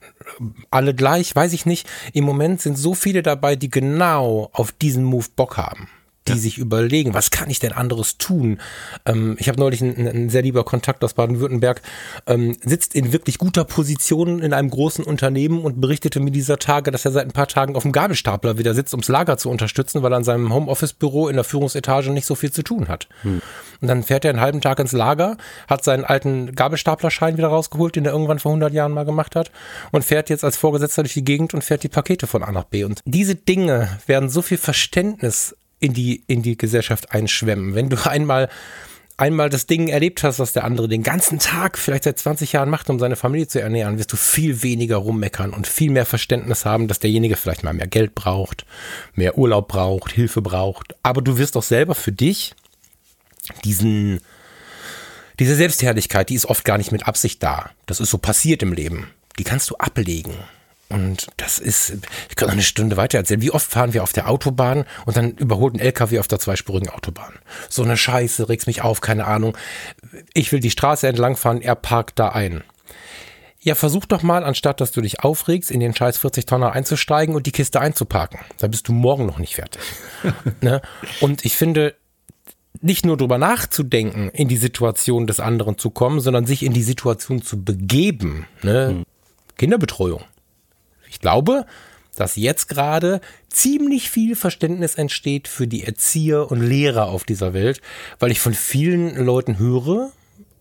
alle gleich, weiß ich nicht. Im Moment sind so viele dabei, die genau auf diesen Move Bock haben die ja. sich überlegen, was kann ich denn anderes tun? Ähm, ich habe neulich einen, einen, sehr lieber Kontakt aus Baden-Württemberg, ähm, sitzt in wirklich guter Position in einem großen Unternehmen und berichtete mir dieser Tage, dass er seit ein paar Tagen auf dem Gabelstapler wieder sitzt, ums Lager zu unterstützen, weil er an seinem Homeoffice-Büro in der Führungsetage nicht so viel zu tun hat. Hm. Und dann fährt er einen halben Tag ins Lager, hat seinen alten Gabelstaplerschein wieder rausgeholt, den er irgendwann vor 100 Jahren mal gemacht hat und fährt jetzt als Vorgesetzter durch die Gegend und fährt die Pakete von A nach B. Und diese Dinge werden so viel Verständnis in die, in die Gesellschaft einschwemmen. Wenn du einmal, einmal das Ding erlebt hast, was der andere den ganzen Tag, vielleicht seit 20 Jahren macht, um seine Familie zu ernähren, wirst du viel weniger rummeckern und viel mehr Verständnis haben, dass derjenige vielleicht mal mehr Geld braucht, mehr Urlaub braucht, Hilfe braucht. Aber du wirst auch selber für dich diesen, diese Selbstherrlichkeit, die ist oft gar nicht mit Absicht da. Das ist so passiert im Leben. Die kannst du ablegen. Und das ist, ich kann noch eine Stunde weiter erzählen. Wie oft fahren wir auf der Autobahn und dann überholt ein LKW auf der zweispurigen Autobahn. So eine Scheiße, regst mich auf, keine Ahnung. Ich will die Straße entlang fahren, er parkt da ein. Ja, versuch doch mal, anstatt dass du dich aufregst, in den scheiß 40 Tonner einzusteigen und die Kiste einzuparken. Da bist du morgen noch nicht fertig. ne? Und ich finde, nicht nur drüber nachzudenken, in die Situation des anderen zu kommen, sondern sich in die Situation zu begeben. Ne? Hm. Kinderbetreuung ich glaube, dass jetzt gerade ziemlich viel Verständnis entsteht für die Erzieher und Lehrer auf dieser Welt, weil ich von vielen Leuten höre,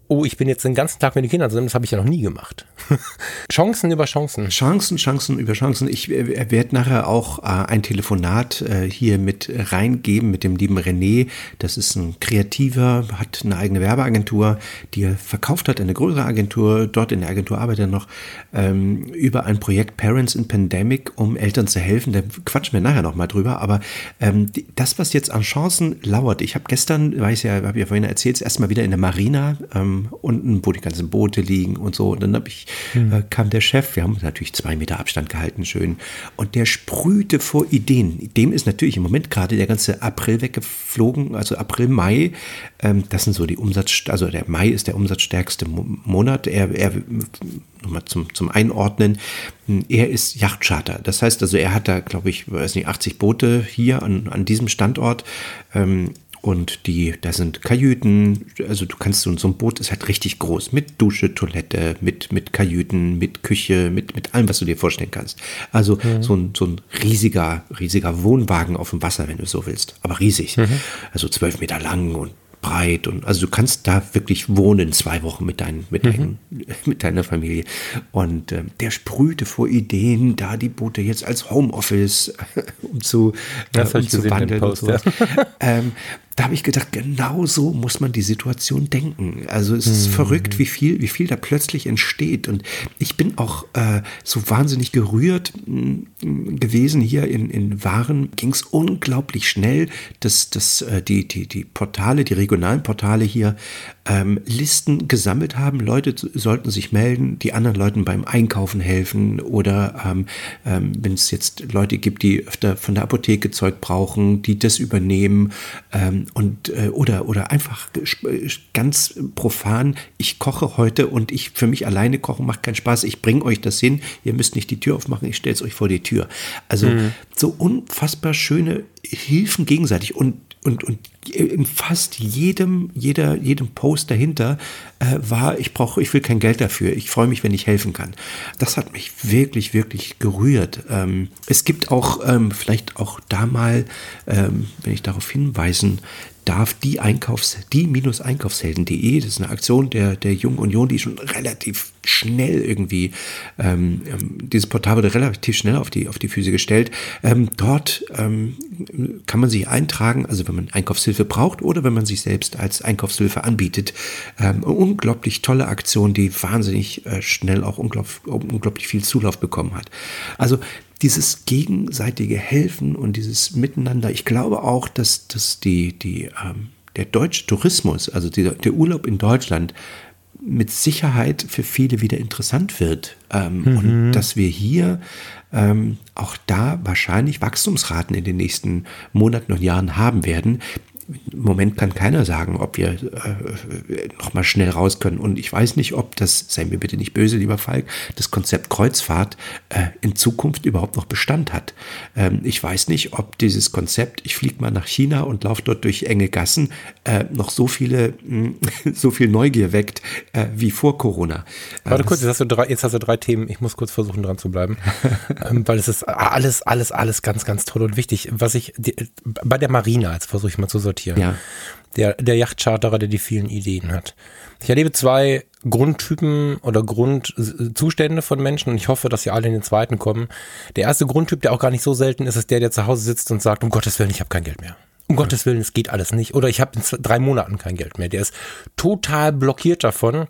oh, ich bin jetzt den ganzen Tag mit den Kindern zusammen, das habe ich ja noch nie gemacht. Chancen über Chancen. Chancen, Chancen über Chancen. Ich äh, werde nachher auch äh, ein Telefonat äh, hier mit reingeben mit dem lieben René. Das ist ein Kreativer, hat eine eigene Werbeagentur, die er verkauft hat, eine größere Agentur, dort in der Agentur arbeitet er noch, ähm, über ein Projekt Parents in Pandemic, um Eltern zu helfen. Da quatschen wir nachher nochmal drüber. Aber ähm, das, was jetzt an Chancen lauert, ich habe gestern, weiß ja, habe ja vorhin erzählt, erstmal wieder in der Marina ähm, unten, wo die ganzen Boote liegen und so. Und dann ich mhm. äh, kam der Chef, wir haben natürlich zwei Meter Abstand gehalten, schön. Und der sprühte vor Ideen. Dem ist natürlich im Moment gerade der ganze April weggeflogen, also April, Mai. Ähm, das sind so die Umsatz, also der Mai ist der umsatzstärkste Monat. Er, er nochmal zum, zum Einordnen, er ist Yachtcharter. Das heißt also, er hat da, glaube ich, weiß nicht, 80 Boote hier an, an diesem Standort. Ähm, und die, da sind Kajüten, also du kannst so, so ein Boot ist halt richtig groß, mit Dusche, Toilette, mit, mit Kajüten, mit Küche, mit, mit allem, was du dir vorstellen kannst. Also mhm. so, ein, so ein riesiger, riesiger Wohnwagen auf dem Wasser, wenn du so willst. Aber riesig. Mhm. Also zwölf Meter lang und breit und also du kannst da wirklich wohnen zwei Wochen mit, dein, mit, mhm. dein, mit deiner Familie. Und äh, der sprühte vor Ideen, da die Boote jetzt als Homeoffice um zu, äh, um zu wandeln. So. ja. ähm, da habe ich gedacht, genau so muss man die Situation denken. Also es ist mhm. verrückt, wie viel, wie viel da plötzlich entsteht. Und ich bin auch äh, so wahnsinnig gerührt mm, gewesen hier in, in Waren. Ging es unglaublich schnell, dass, dass äh, die, die, die Portale, die regionalen Portale hier ähm, Listen gesammelt haben. Leute sollten sich melden, die anderen Leuten beim Einkaufen helfen oder ähm, ähm, wenn es jetzt Leute gibt, die öfter von der Apotheke Zeug brauchen, die das übernehmen ähm, und äh, oder oder einfach ganz profan, ich koche heute und ich für mich alleine kochen macht keinen Spaß. Ich bringe euch das hin. Ihr müsst nicht die Tür aufmachen. Ich stelle es euch vor die Tür. Also mhm. so unfassbar schöne Hilfen gegenseitig und und, und in fast jedem, jeder, jedem Post dahinter äh, war, ich brauche, ich will kein Geld dafür. Ich freue mich, wenn ich helfen kann. Das hat mich wirklich, wirklich gerührt. Ähm, es gibt auch ähm, vielleicht auch da mal, ähm, wenn ich darauf hinweisen darf die Einkaufs, die-einkaufshelden.de, das ist eine Aktion der, der Jungen Union, die schon relativ schnell irgendwie, ähm, ähm, dieses Portal wurde relativ schnell auf die, auf die Füße gestellt. Ähm, dort ähm, kann man sich eintragen, also wenn man Einkaufshilfe braucht oder wenn man sich selbst als Einkaufshilfe anbietet. Ähm, unglaublich tolle Aktion, die wahnsinnig äh, schnell auch unglaublich, unglaublich viel Zulauf bekommen hat. Also dieses gegenseitige Helfen und dieses Miteinander, ich glaube auch, dass, dass die, die, ähm, der deutsche Tourismus, also die, der Urlaub in Deutschland, mit Sicherheit für viele wieder interessant wird. Ähm, mhm. Und dass wir hier ähm, auch da wahrscheinlich Wachstumsraten in den nächsten Monaten und Jahren haben werden, im Moment kann keiner sagen, ob wir äh, nochmal schnell raus können. Und ich weiß nicht, ob das, sei mir bitte nicht böse, lieber Falk, das Konzept Kreuzfahrt äh, in Zukunft überhaupt noch Bestand hat. Ähm, ich weiß nicht, ob dieses Konzept, ich fliege mal nach China und laufe dort durch enge Gassen, äh, noch so viele, mh, so viel Neugier weckt äh, wie vor Corona. Äh, Warte kurz, jetzt hast, du drei, jetzt hast du drei Themen. Ich muss kurz versuchen, dran zu bleiben. ähm, weil es ist alles, alles, alles ganz, ganz toll und wichtig. Was ich die, bei der Marina, jetzt versuche ich mal zu sortieren sortieren. Ja. Der, der Yachtcharterer, der die vielen Ideen hat. Ich erlebe zwei Grundtypen oder Grundzustände von Menschen und ich hoffe, dass sie alle in den zweiten kommen. Der erste Grundtyp, der auch gar nicht so selten ist, ist der, der zu Hause sitzt und sagt, um Gottes Willen, ich habe kein Geld mehr. Um Gottes Willen, es geht alles nicht. Oder ich habe in drei Monaten kein Geld mehr. Der ist total blockiert davon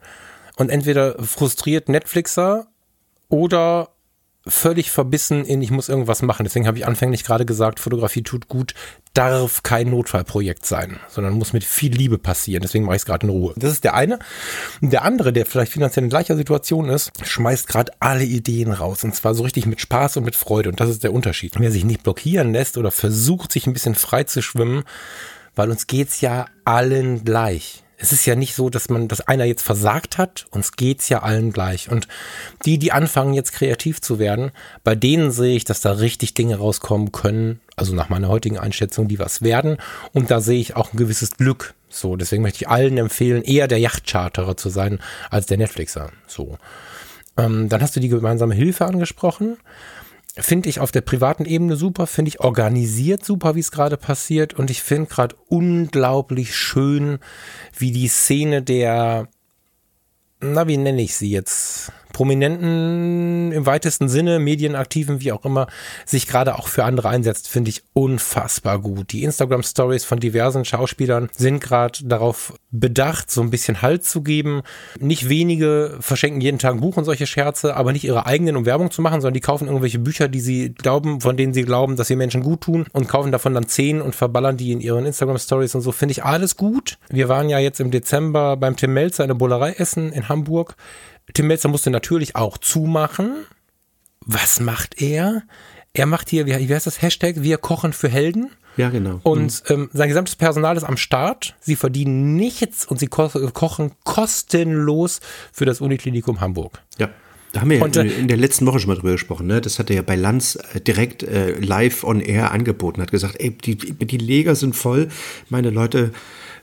und entweder frustriert Netflixer oder völlig verbissen in, ich muss irgendwas machen. Deswegen habe ich anfänglich gerade gesagt, Fotografie tut gut, darf kein Notfallprojekt sein, sondern muss mit viel Liebe passieren. Deswegen mache ich es gerade in Ruhe. Das ist der eine. Der andere, der vielleicht finanziell in gleicher Situation ist, schmeißt gerade alle Ideen raus. Und zwar so richtig mit Spaß und mit Freude. Und das ist der Unterschied. Wer sich nicht blockieren lässt oder versucht, sich ein bisschen frei zu schwimmen, weil uns geht's ja allen gleich es ist ja nicht so, dass man, dass einer jetzt versagt hat, uns geht's ja allen gleich. Und die, die anfangen jetzt kreativ zu werden, bei denen sehe ich, dass da richtig Dinge rauskommen können, also nach meiner heutigen Einschätzung, die was werden. Und da sehe ich auch ein gewisses Glück. So, deswegen möchte ich allen empfehlen, eher der Yachtcharterer zu sein als der Netflixer. So. Ähm, dann hast du die gemeinsame Hilfe angesprochen. Finde ich auf der privaten Ebene super, finde ich organisiert super, wie es gerade passiert. Und ich finde gerade unglaublich schön, wie die Szene der na, wie nenne ich sie jetzt? Prominenten im weitesten Sinne, Medienaktiven, wie auch immer, sich gerade auch für andere einsetzt, finde ich unfassbar gut. Die Instagram-Stories von diversen Schauspielern sind gerade darauf bedacht, so ein bisschen Halt zu geben. Nicht wenige verschenken jeden Tag ein Buch und solche Scherze, aber nicht ihre eigenen, um Werbung zu machen, sondern die kaufen irgendwelche Bücher, die sie glauben, von denen sie glauben, dass sie Menschen gut tun und kaufen davon dann zehn und verballern die in ihren Instagram-Stories und so. Finde ich alles gut. Wir waren ja jetzt im Dezember beim Tim Melzer in der Bullerei essen in Hamburg. Tim Melzer musste natürlich auch zumachen. Was macht er? Er macht hier, wie, wie heißt das Hashtag? Wir kochen für Helden. Ja, genau. Und ähm, sein gesamtes Personal ist am Start. Sie verdienen nichts und sie ko kochen kostenlos für das Uniklinikum Hamburg. Ja. Da haben wir und, ja in, in der letzten Woche schon mal drüber gesprochen. Ne? Das hat er ja bei Lanz äh, direkt äh, live on air angeboten. Hat gesagt, ey, die, die Leger sind voll. Meine Leute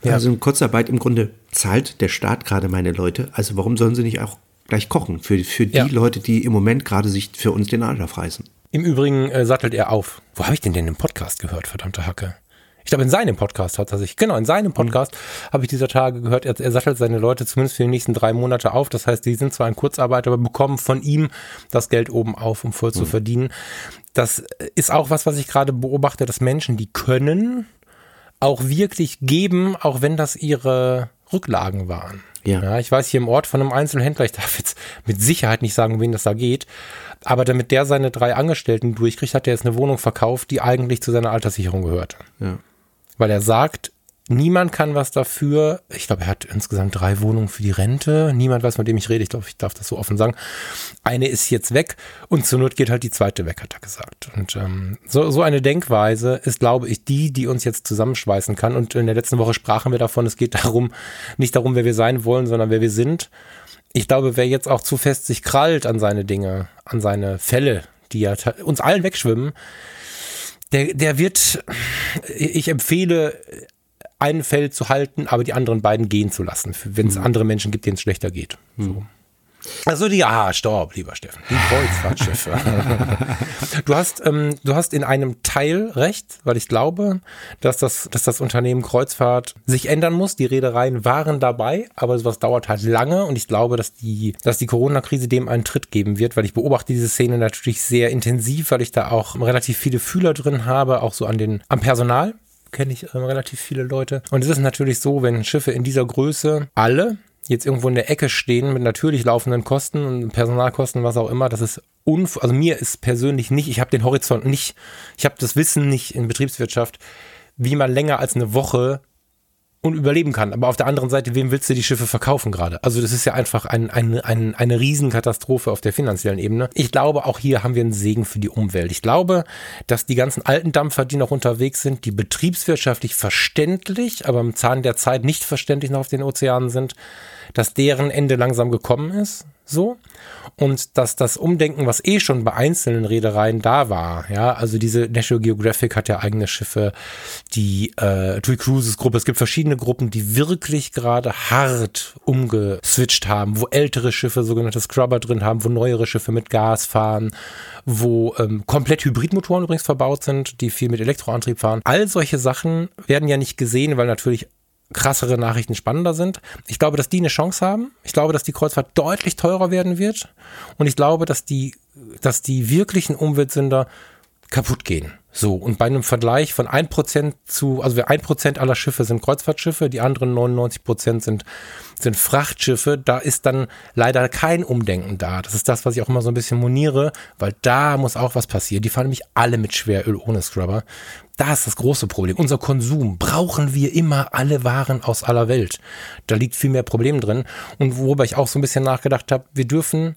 ja. also in Kurzarbeit im Grunde zahlt der Staat gerade meine Leute. Also warum sollen sie nicht auch gleich kochen für, für die ja. Leute, die im Moment gerade sich für uns den Arsch aufreißen. Im Übrigen äh, sattelt er auf. Wo habe ich den denn im Podcast gehört, verdammte Hacke? Ich glaube, in seinem Podcast hat er sich, genau, in seinem Podcast mhm. habe ich dieser Tage gehört, er, er, sattelt seine Leute zumindest für die nächsten drei Monate auf. Das heißt, die sind zwar in Kurzarbeit, aber bekommen von ihm das Geld oben auf, um voll mhm. zu verdienen. Das ist auch was, was ich gerade beobachte, dass Menschen, die können, auch wirklich geben, auch wenn das ihre Rücklagen waren. Ja. ja. Ich weiß hier im Ort von einem Einzelhändler, ich darf jetzt mit Sicherheit nicht sagen, wen das da geht, aber damit der seine drei Angestellten durchkriegt, hat er jetzt eine Wohnung verkauft, die eigentlich zu seiner Alterssicherung gehörte. Ja. Weil er sagt, Niemand kann was dafür. Ich glaube, er hat insgesamt drei Wohnungen für die Rente. Niemand weiß, mit dem ich rede. Ich glaube, ich darf das so offen sagen. Eine ist jetzt weg und zur Not geht halt die zweite weg, hat er gesagt. Und ähm, so, so eine Denkweise ist, glaube ich, die, die uns jetzt zusammenschweißen kann. Und in der letzten Woche sprachen wir davon, es geht darum, nicht darum, wer wir sein wollen, sondern wer wir sind. Ich glaube, wer jetzt auch zu fest sich krallt an seine Dinge, an seine Fälle, die ja uns allen wegschwimmen, der, der wird, ich empfehle ein Feld zu halten, aber die anderen beiden gehen zu lassen, wenn es mhm. andere Menschen gibt, denen es schlechter geht. So. Mhm. Also die, ah, stopp, lieber Steffen, die Kreuzfahrtschiffe. du hast, ähm, du hast in einem Teil recht, weil ich glaube, dass das, dass das Unternehmen Kreuzfahrt sich ändern muss. Die Reedereien waren dabei, aber sowas dauert halt lange und ich glaube, dass die, dass die Corona-Krise dem einen Tritt geben wird, weil ich beobachte diese Szene natürlich sehr intensiv, weil ich da auch relativ viele Fühler drin habe, auch so an den, am Personal kenne ich äh, relativ viele Leute. Und es ist natürlich so, wenn Schiffe in dieser Größe alle jetzt irgendwo in der Ecke stehen mit natürlich laufenden Kosten und Personalkosten, was auch immer, das ist unf also mir ist persönlich nicht, ich habe den Horizont nicht, ich habe das Wissen nicht in Betriebswirtschaft, wie man länger als eine Woche und überleben kann. Aber auf der anderen Seite, wem willst du die Schiffe verkaufen gerade? Also das ist ja einfach ein, ein, ein, eine Riesenkatastrophe auf der finanziellen Ebene. Ich glaube, auch hier haben wir einen Segen für die Umwelt. Ich glaube, dass die ganzen alten Dampfer, die noch unterwegs sind, die betriebswirtschaftlich verständlich, aber im Zahn der Zeit nicht verständlich noch auf den Ozeanen sind, dass deren Ende langsam gekommen ist so und dass das Umdenken, was eh schon bei einzelnen Reedereien da war, ja, also diese National Geographic hat ja eigene Schiffe, die äh, TUI Cruises Gruppe, es gibt verschiedene Gruppen, die wirklich gerade hart umgeswitcht haben, wo ältere Schiffe sogenannte Scrubber drin haben, wo neuere Schiffe mit Gas fahren, wo ähm, komplett Hybridmotoren übrigens verbaut sind, die viel mit Elektroantrieb fahren. All solche Sachen werden ja nicht gesehen, weil natürlich krassere Nachrichten spannender sind. Ich glaube, dass die eine Chance haben. Ich glaube, dass die Kreuzfahrt deutlich teurer werden wird. Und ich glaube, dass die, dass die wirklichen Umweltsünder kaputt gehen. So, und bei einem Vergleich von 1% zu, also 1% aller Schiffe sind Kreuzfahrtschiffe, die anderen 99% sind, sind Frachtschiffe, da ist dann leider kein Umdenken da. Das ist das, was ich auch immer so ein bisschen moniere, weil da muss auch was passieren. Die fahren nämlich alle mit Schweröl ohne Scrubber. Da ist das große Problem. Unser Konsum. Brauchen wir immer alle Waren aus aller Welt? Da liegt viel mehr Problem drin. Und worüber ich auch so ein bisschen nachgedacht habe, wir dürfen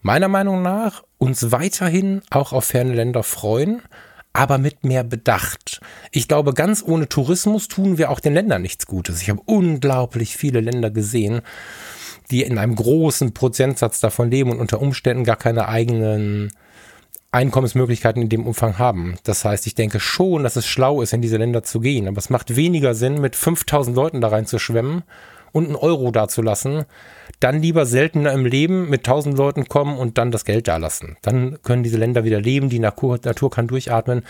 meiner Meinung nach uns weiterhin auch auf ferne Länder freuen, aber mit mehr Bedacht. Ich glaube, ganz ohne Tourismus tun wir auch den Ländern nichts Gutes. Ich habe unglaublich viele Länder gesehen, die in einem großen Prozentsatz davon leben und unter Umständen gar keine eigenen Einkommensmöglichkeiten in dem Umfang haben. Das heißt, ich denke schon, dass es schlau ist, in diese Länder zu gehen. Aber es macht weniger Sinn, mit 5000 Leuten da rein zu schwemmen und einen Euro dazulassen, dann lieber seltener im Leben mit tausend Leuten kommen und dann das Geld da lassen. Dann können diese Länder wieder leben, die Natur, Natur kann durchatmen.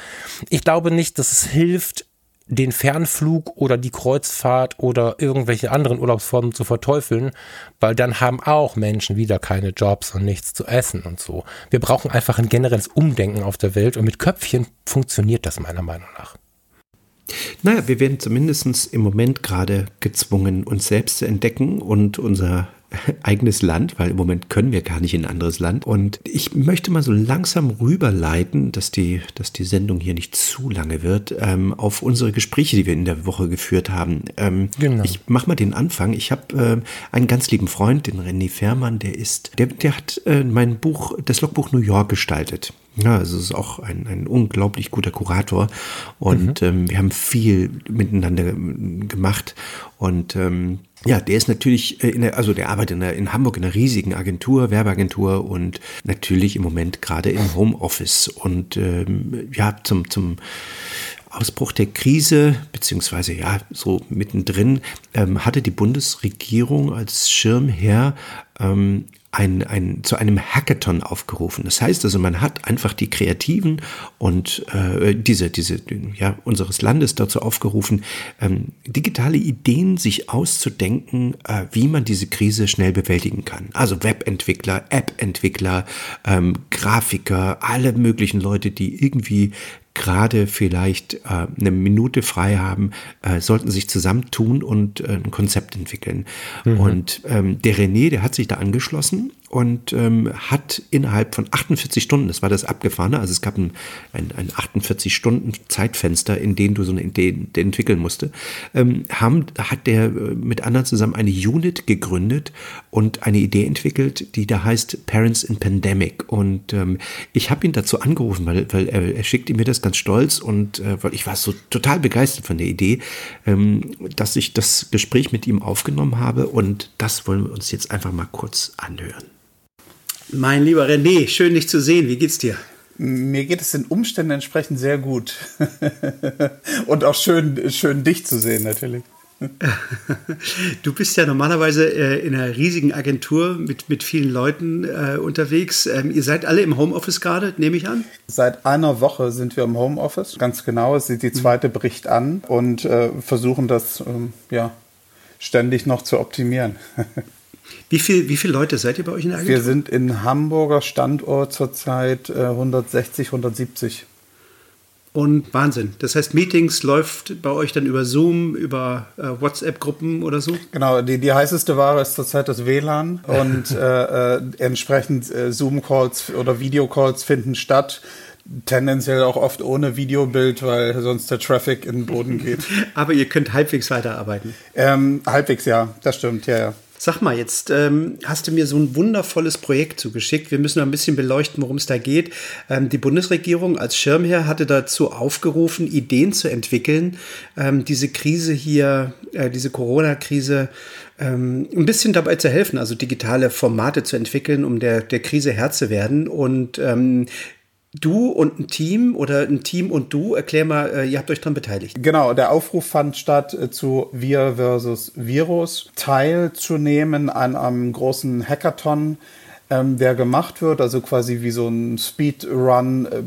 Ich glaube nicht, dass es hilft, den Fernflug oder die Kreuzfahrt oder irgendwelche anderen Urlaubsformen zu verteufeln, weil dann haben auch Menschen wieder keine Jobs und nichts zu essen und so. Wir brauchen einfach ein generelles Umdenken auf der Welt und mit Köpfchen funktioniert das meiner Meinung nach. Naja, wir werden zumindest im Moment gerade gezwungen, uns selbst zu entdecken und unser eigenes Land, weil im Moment können wir gar nicht in ein anderes Land. Und ich möchte mal so langsam rüberleiten, dass die, dass die Sendung hier nicht zu lange wird, ähm, auf unsere Gespräche, die wir in der Woche geführt haben. Ähm, genau. Ich mache mal den Anfang. Ich habe äh, einen ganz lieben Freund, den René Fährmann, der ist, der, der hat äh, mein Buch, das Logbuch New York gestaltet. Ja, also es ist auch ein, ein unglaublich guter Kurator und mhm. ähm, wir haben viel miteinander gemacht und ähm, ja, der ist natürlich, äh, in der, also der arbeitet in, der, in Hamburg in einer riesigen Agentur, Werbeagentur und natürlich im Moment gerade im Homeoffice. Und ähm, ja, zum, zum Ausbruch der Krise, beziehungsweise ja, so mittendrin, ähm, hatte die Bundesregierung als Schirmherr ähm, ein, ein, zu einem Hackathon aufgerufen. Das heißt also, man hat einfach die Kreativen und äh, diese, diese, ja, unseres Landes dazu aufgerufen, ähm, digitale Ideen sich auszudenken, äh, wie man diese Krise schnell bewältigen kann. Also Webentwickler, App-Entwickler, ähm, Grafiker, alle möglichen Leute, die irgendwie gerade vielleicht äh, eine Minute frei haben, äh, sollten sich zusammentun und äh, ein Konzept entwickeln. Mhm. Und ähm, der René, der hat sich da angeschlossen und ähm, hat innerhalb von 48 Stunden, das war das Abgefahrene, also es gab ein, ein, ein 48 Stunden Zeitfenster, in dem du so eine Idee entwickeln musste, ähm, haben, hat der äh, mit anderen zusammen eine Unit gegründet und eine Idee entwickelt, die da heißt Parents in Pandemic. Und ähm, ich habe ihn dazu angerufen, weil, weil er, er schickte mir das ganz stolz und äh, weil ich war so total begeistert von der Idee, ähm, dass ich das Gespräch mit ihm aufgenommen habe und das wollen wir uns jetzt einfach mal kurz anhören. Mein lieber René, schön dich zu sehen. Wie geht's dir? Mir geht es den Umständen entsprechend sehr gut. Und auch schön, schön dich zu sehen, natürlich. Du bist ja normalerweise äh, in einer riesigen Agentur mit, mit vielen Leuten äh, unterwegs. Ähm, ihr seid alle im Homeoffice gerade, nehme ich an? Seit einer Woche sind wir im Homeoffice. Ganz genau, es sieht die zweite Bericht an und äh, versuchen das ähm, ja, ständig noch zu optimieren. Wie, viel, wie viele Leute seid ihr bei euch in der Agentur? Wir sind in Hamburger Standort zurzeit 160, 170. Und Wahnsinn. Das heißt, Meetings läuft bei euch dann über Zoom, über äh, WhatsApp-Gruppen oder so? Genau, die, die heißeste Ware ist zurzeit das WLAN und äh, äh, entsprechend äh, Zoom-Calls oder Videocalls finden statt. Tendenziell auch oft ohne Videobild, weil sonst der Traffic in den Boden geht. Aber ihr könnt halbwegs weiterarbeiten. Ähm, halbwegs, ja, das stimmt, ja, ja. Sag mal, jetzt ähm, hast du mir so ein wundervolles Projekt zugeschickt. Wir müssen noch ein bisschen beleuchten, worum es da geht. Ähm, die Bundesregierung als Schirmherr hatte dazu aufgerufen, Ideen zu entwickeln, ähm, diese Krise hier, äh, diese Corona-Krise, ähm, ein bisschen dabei zu helfen, also digitale Formate zu entwickeln, um der, der Krise Herr zu werden. Und ähm, du und ein Team oder ein Team und du, erklär mal, äh, ihr habt euch daran beteiligt. Genau, der Aufruf fand statt äh, zu Wir versus Virus teilzunehmen an einem großen Hackathon, ähm, der gemacht wird, also quasi wie so ein Speedrun, äh,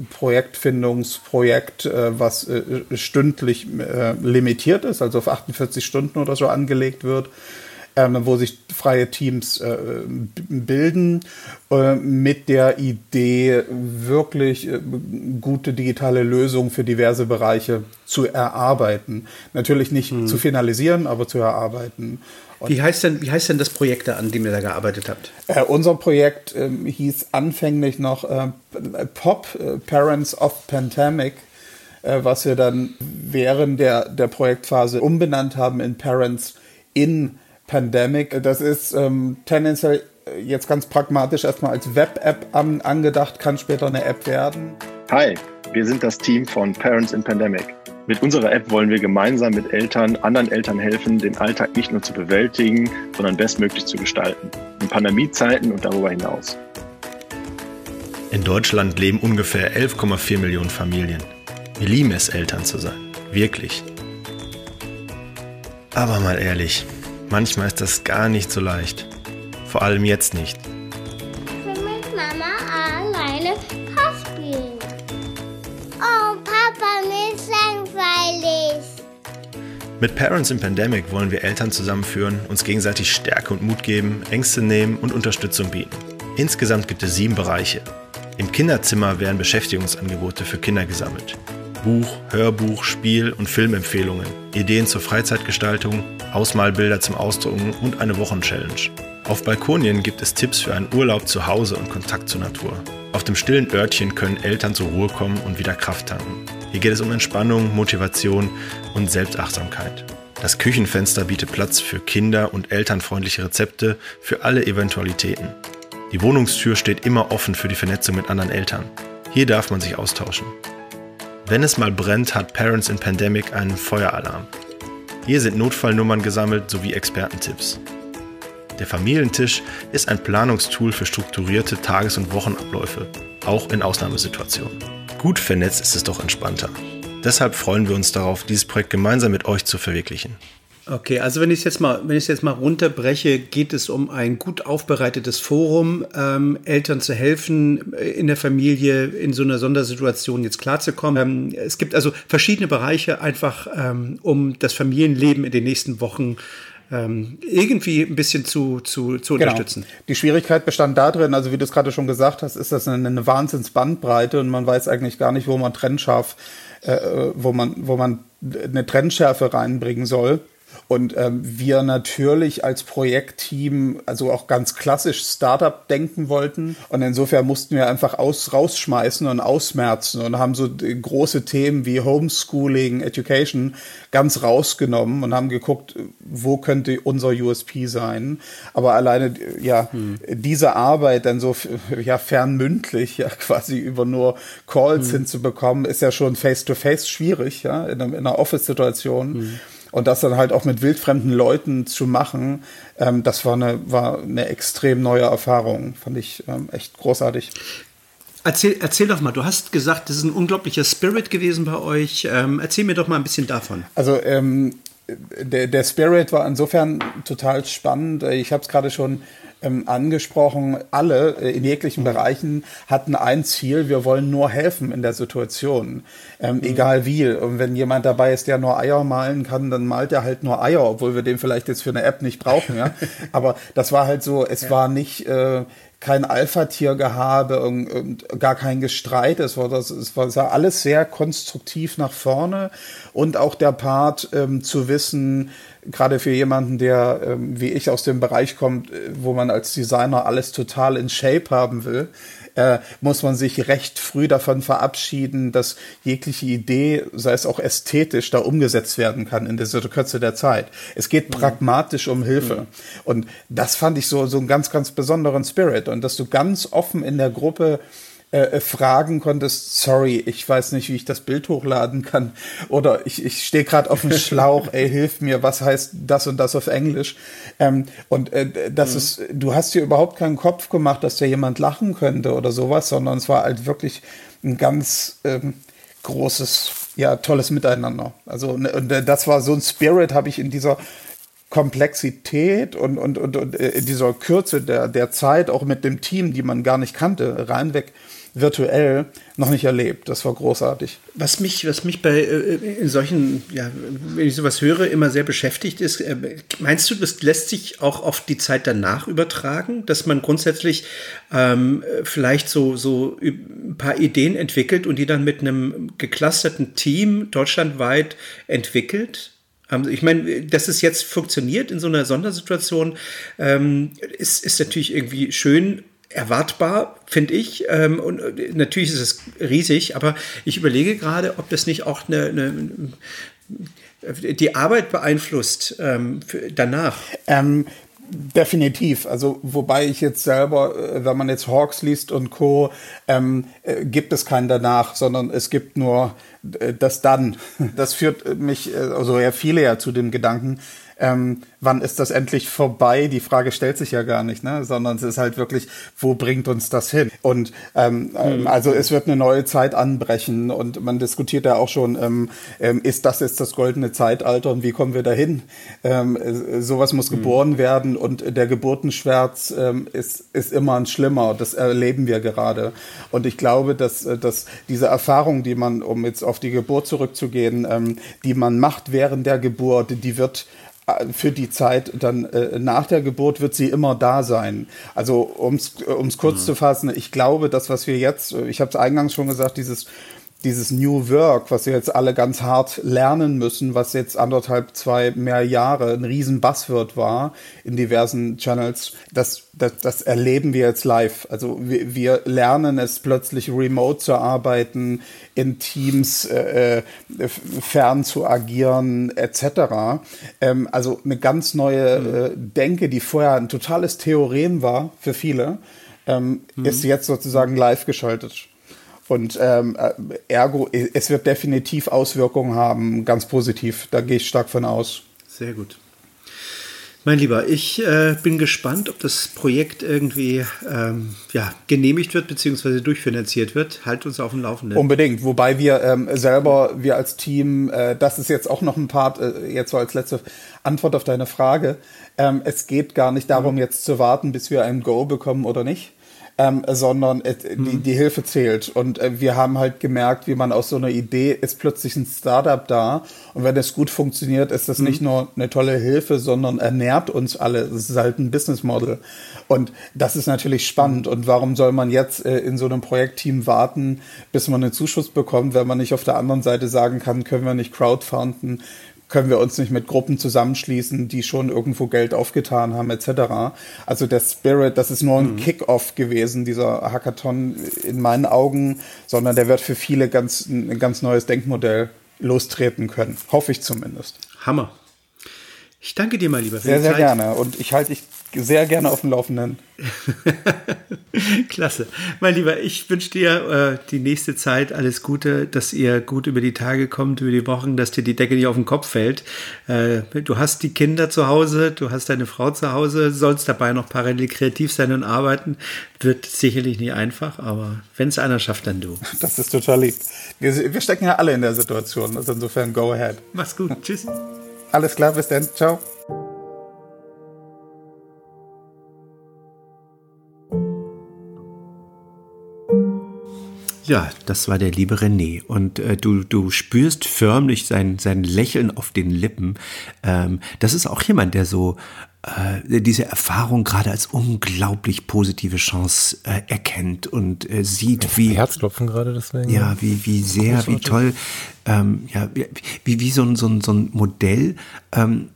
äh, was äh, stündlich limitiert ist, also auf 48 Stunden oder so angelegt wird ähm, wo sich freie Teams äh, bilden, äh, mit der Idee, wirklich äh, gute digitale Lösungen für diverse Bereiche zu erarbeiten. Natürlich nicht hm. zu finalisieren, aber zu erarbeiten. wie heißt, denn, wie heißt denn das Projekt da, an dem ihr da gearbeitet habt? Äh, unser Projekt ähm, hieß anfänglich noch äh, POP, äh, Parents of Pandemic äh, was wir dann während der, der Projektphase umbenannt haben in Parents in Pandemic. Das ist ähm, tendenziell jetzt ganz pragmatisch erstmal als Web-App an, angedacht, kann später eine App werden. Hi, wir sind das Team von Parents in Pandemic. Mit unserer App wollen wir gemeinsam mit Eltern, anderen Eltern helfen, den Alltag nicht nur zu bewältigen, sondern bestmöglich zu gestalten. In Pandemiezeiten und darüber hinaus. In Deutschland leben ungefähr 11,4 Millionen Familien. Wir lieben es, Eltern zu sein. Wirklich. Aber mal ehrlich, Manchmal ist das gar nicht so leicht. Vor allem jetzt nicht. Ich will mit Mama alleine spielen. Oh, Papa, mir ist langweilig. Mit Parents in Pandemic wollen wir Eltern zusammenführen, uns gegenseitig Stärke und Mut geben, Ängste nehmen und Unterstützung bieten. Insgesamt gibt es sieben Bereiche. Im Kinderzimmer werden Beschäftigungsangebote für Kinder gesammelt. Buch, Hörbuch, Spiel und Filmempfehlungen, Ideen zur Freizeitgestaltung, Ausmalbilder zum Ausdrucken und eine Wochenchallenge. Auf Balkonien gibt es Tipps für einen Urlaub zu Hause und Kontakt zur Natur. Auf dem stillen Örtchen können Eltern zur Ruhe kommen und wieder Kraft tanken. Hier geht es um Entspannung, Motivation und Selbstachtsamkeit. Das Küchenfenster bietet Platz für kinder- und elternfreundliche Rezepte für alle Eventualitäten. Die Wohnungstür steht immer offen für die Vernetzung mit anderen Eltern. Hier darf man sich austauschen. Wenn es mal brennt, hat Parents in Pandemic einen Feueralarm. Hier sind Notfallnummern gesammelt sowie Expertentipps. Der Familientisch ist ein Planungstool für strukturierte Tages- und Wochenabläufe, auch in Ausnahmesituationen. Gut vernetzt ist es doch entspannter. Deshalb freuen wir uns darauf, dieses Projekt gemeinsam mit euch zu verwirklichen. Okay, also wenn ich es jetzt mal, wenn ich jetzt mal runterbreche, geht es um ein gut aufbereitetes Forum, ähm, Eltern zu helfen, äh, in der Familie in so einer Sondersituation jetzt klarzukommen. Ähm, es gibt also verschiedene Bereiche einfach, ähm, um das Familienleben in den nächsten Wochen ähm, irgendwie ein bisschen zu, zu, zu Genau. unterstützen. Die Schwierigkeit bestand darin, also wie du es gerade schon gesagt hast, ist das eine, eine Wahnsinnsbandbreite und man weiß eigentlich gar nicht, wo man trennscharf, äh, wo man, wo man eine Trennschärfe reinbringen soll. Und ähm, wir natürlich als Projektteam, also auch ganz klassisch Startup denken wollten. Und insofern mussten wir einfach aus, rausschmeißen und ausmerzen und haben so die große Themen wie Homeschooling, Education ganz rausgenommen und haben geguckt, wo könnte unser USP sein. Aber alleine, ja, diese Arbeit dann so, ja, fernmündlich, ja, quasi über nur Calls hinzubekommen, ist ja schon face-to-face schwierig, ja, in, einer Office-Situation. Und das dann halt auch mit wildfremden Leuten zu machen, ähm, das war eine, war eine extrem neue Erfahrung. Fand ich ähm, echt großartig. Erzähl, erzähl doch mal, du hast gesagt, das ist ein unglaublicher Spirit gewesen bei euch. Ähm, erzähl mir doch mal ein bisschen davon. Also ähm, der, der Spirit war insofern total spannend. Ich habe es gerade schon ähm, angesprochen. Alle äh, in jeglichen Bereichen hatten ein Ziel. Wir wollen nur helfen in der Situation, ähm, egal wie. Und wenn jemand dabei ist, der nur Eier malen kann, dann malt er halt nur Eier, obwohl wir den vielleicht jetzt für eine App nicht brauchen. Ja? Aber das war halt so. Es war nicht äh, kein Alpha-Tiergehabe und, und gar kein Gestreit. Es war, das, es war, es war alles sehr konstruktiv nach vorne und auch der Part ähm, zu wissen, gerade für jemanden, der ähm, wie ich aus dem Bereich kommt, äh, wo man als Designer alles total in Shape haben will, äh, muss man sich recht früh davon verabschieden, dass jegliche Idee, sei es auch ästhetisch, da umgesetzt werden kann in dieser Kürze der Zeit. Es geht pragmatisch um Hilfe. Und das fand ich so, so einen ganz, ganz besonderen Spirit. Und dass du ganz offen in der Gruppe äh, fragen konntest, sorry, ich weiß nicht, wie ich das Bild hochladen kann. Oder ich, ich stehe gerade auf dem Schlauch, ey, hilf mir, was heißt das und das auf Englisch? Ähm, und äh, das ist, du hast dir überhaupt keinen Kopf gemacht, dass da jemand lachen könnte oder sowas, sondern es war halt wirklich ein ganz ähm, großes, ja, tolles Miteinander. Also ne, und äh, das war so ein Spirit, habe ich in dieser Komplexität und, und, und, und äh, in dieser Kürze der, der Zeit, auch mit dem Team, die man gar nicht kannte, reinweg virtuell noch nicht erlebt. Das war großartig. Was mich, was mich bei äh, in solchen, ja, wenn ich sowas höre, immer sehr beschäftigt ist, äh, meinst du, das lässt sich auch auf die Zeit danach übertragen, dass man grundsätzlich ähm, vielleicht so, so ein paar Ideen entwickelt und die dann mit einem geclusterten Team deutschlandweit entwickelt? Ähm, Ich meine, dass es jetzt funktioniert in so einer Sondersituation, ähm, ist, ist natürlich irgendwie schön erwartbar, finde ich. Ähm, und äh, natürlich ist es riesig, aber ich überlege gerade, ob das nicht auch eine, eine die Arbeit beeinflusst ähm, für danach. Ähm, definitiv. Also, wobei ich jetzt selber, äh, wenn man jetzt Hawks liest und Co., ähm, äh, gibt es keinen danach, sondern es gibt nur äh, das dann. Das führt mich, äh, also ja viele ja zu dem Gedanken, ähm, wann ist das endlich vorbei? Die Frage stellt sich ja gar nicht, ne? sondern es ist halt wirklich, wo bringt uns das hin? Und ähm, ähm, also es wird eine neue Zeit anbrechen und man diskutiert ja auch schon, ähm, ähm, ist das jetzt das goldene Zeitalter und wie kommen wir dahin? Ähm, äh, sowas muss geboren werden und der Geburtenschmerz ähm, ist, ist immer ein schlimmer. Das erleben wir gerade. Und ich glaube, dass, äh, dass diese Erfahrung, die man, um jetzt auf die Geburt zurückzugehen, ähm, die man macht während der Geburt, die wird für die Zeit dann äh, nach der Geburt wird sie immer da sein. Also um es kurz mhm. zu fassen, ich glaube, das, was wir jetzt, äh, ich habe es eingangs schon gesagt, dieses dieses New Work, was wir jetzt alle ganz hart lernen müssen, was jetzt anderthalb, zwei mehr Jahre ein riesen Buzzword war in diversen Channels, das, das, das erleben wir jetzt live. Also wir, wir lernen es plötzlich remote zu arbeiten, in Teams äh, äh fern zu agieren, etc. Ähm, also eine ganz neue mhm. äh, Denke, die vorher ein totales Theorem war für viele, ähm, mhm. ist jetzt sozusagen live geschaltet. Und ähm, äh, ergo, es wird definitiv Auswirkungen haben, ganz positiv. Da gehe ich stark von aus. Sehr gut. Mein Lieber, ich äh, bin gespannt, ob das Projekt irgendwie ähm, ja, genehmigt wird bzw. durchfinanziert wird. Halt uns auf dem Laufenden. Unbedingt. Wobei wir ähm, selber, wir als Team, äh, das ist jetzt auch noch ein Part, äh, jetzt so als letzte Antwort auf deine Frage. Ähm, es geht gar nicht darum, mhm. jetzt zu warten, bis wir ein Go bekommen oder nicht ähm, sondern äh, die, mhm. die Hilfe zählt. Und äh, wir haben halt gemerkt, wie man aus so einer Idee ist plötzlich ein Startup da. Und wenn es gut funktioniert, ist das mhm. nicht nur eine tolle Hilfe, sondern ernährt uns alle. Es ist halt ein Business Model. Und das ist natürlich spannend. Und warum soll man jetzt äh, in so einem Projektteam warten, bis man einen Zuschuss bekommt, wenn man nicht auf der anderen Seite sagen kann, können wir nicht crowdfunden, können wir uns nicht mit Gruppen zusammenschließen, die schon irgendwo Geld aufgetan haben, etc. Also der Spirit, das ist nur ein mhm. Kick-off gewesen, dieser Hackathon in meinen Augen, sondern der wird für viele ganz, ein ganz neues Denkmodell lostreten können. Hoffe ich zumindest. Hammer. Ich danke dir mal lieber. sehr, sehr gerne. Und ich halte dich sehr gerne auf dem Laufenden. Klasse. Mein Lieber, ich wünsche dir äh, die nächste Zeit alles Gute, dass ihr gut über die Tage kommt, über die Wochen, dass dir die Decke nicht auf den Kopf fällt. Äh, du hast die Kinder zu Hause, du hast deine Frau zu Hause, sollst dabei noch parallel kreativ sein und arbeiten. Wird sicherlich nicht einfach, aber wenn es einer schafft, dann du. Das ist total lieb. Wir, wir stecken ja alle in der Situation, also insofern go ahead. Mach's gut. Tschüss. Alles klar, bis dann. Ciao. Ja, das war der liebe René. Und äh, du, du spürst förmlich sein, sein Lächeln auf den Lippen. Ähm, das ist auch jemand, der so äh, diese Erfahrung gerade als unglaublich positive Chance äh, erkennt und äh, sieht, wie Herzklopfen gerade deswegen. Ja, wie wie sehr, wie toll, ähm, ja, wie wie so ein so ein, so ein Modell ähm,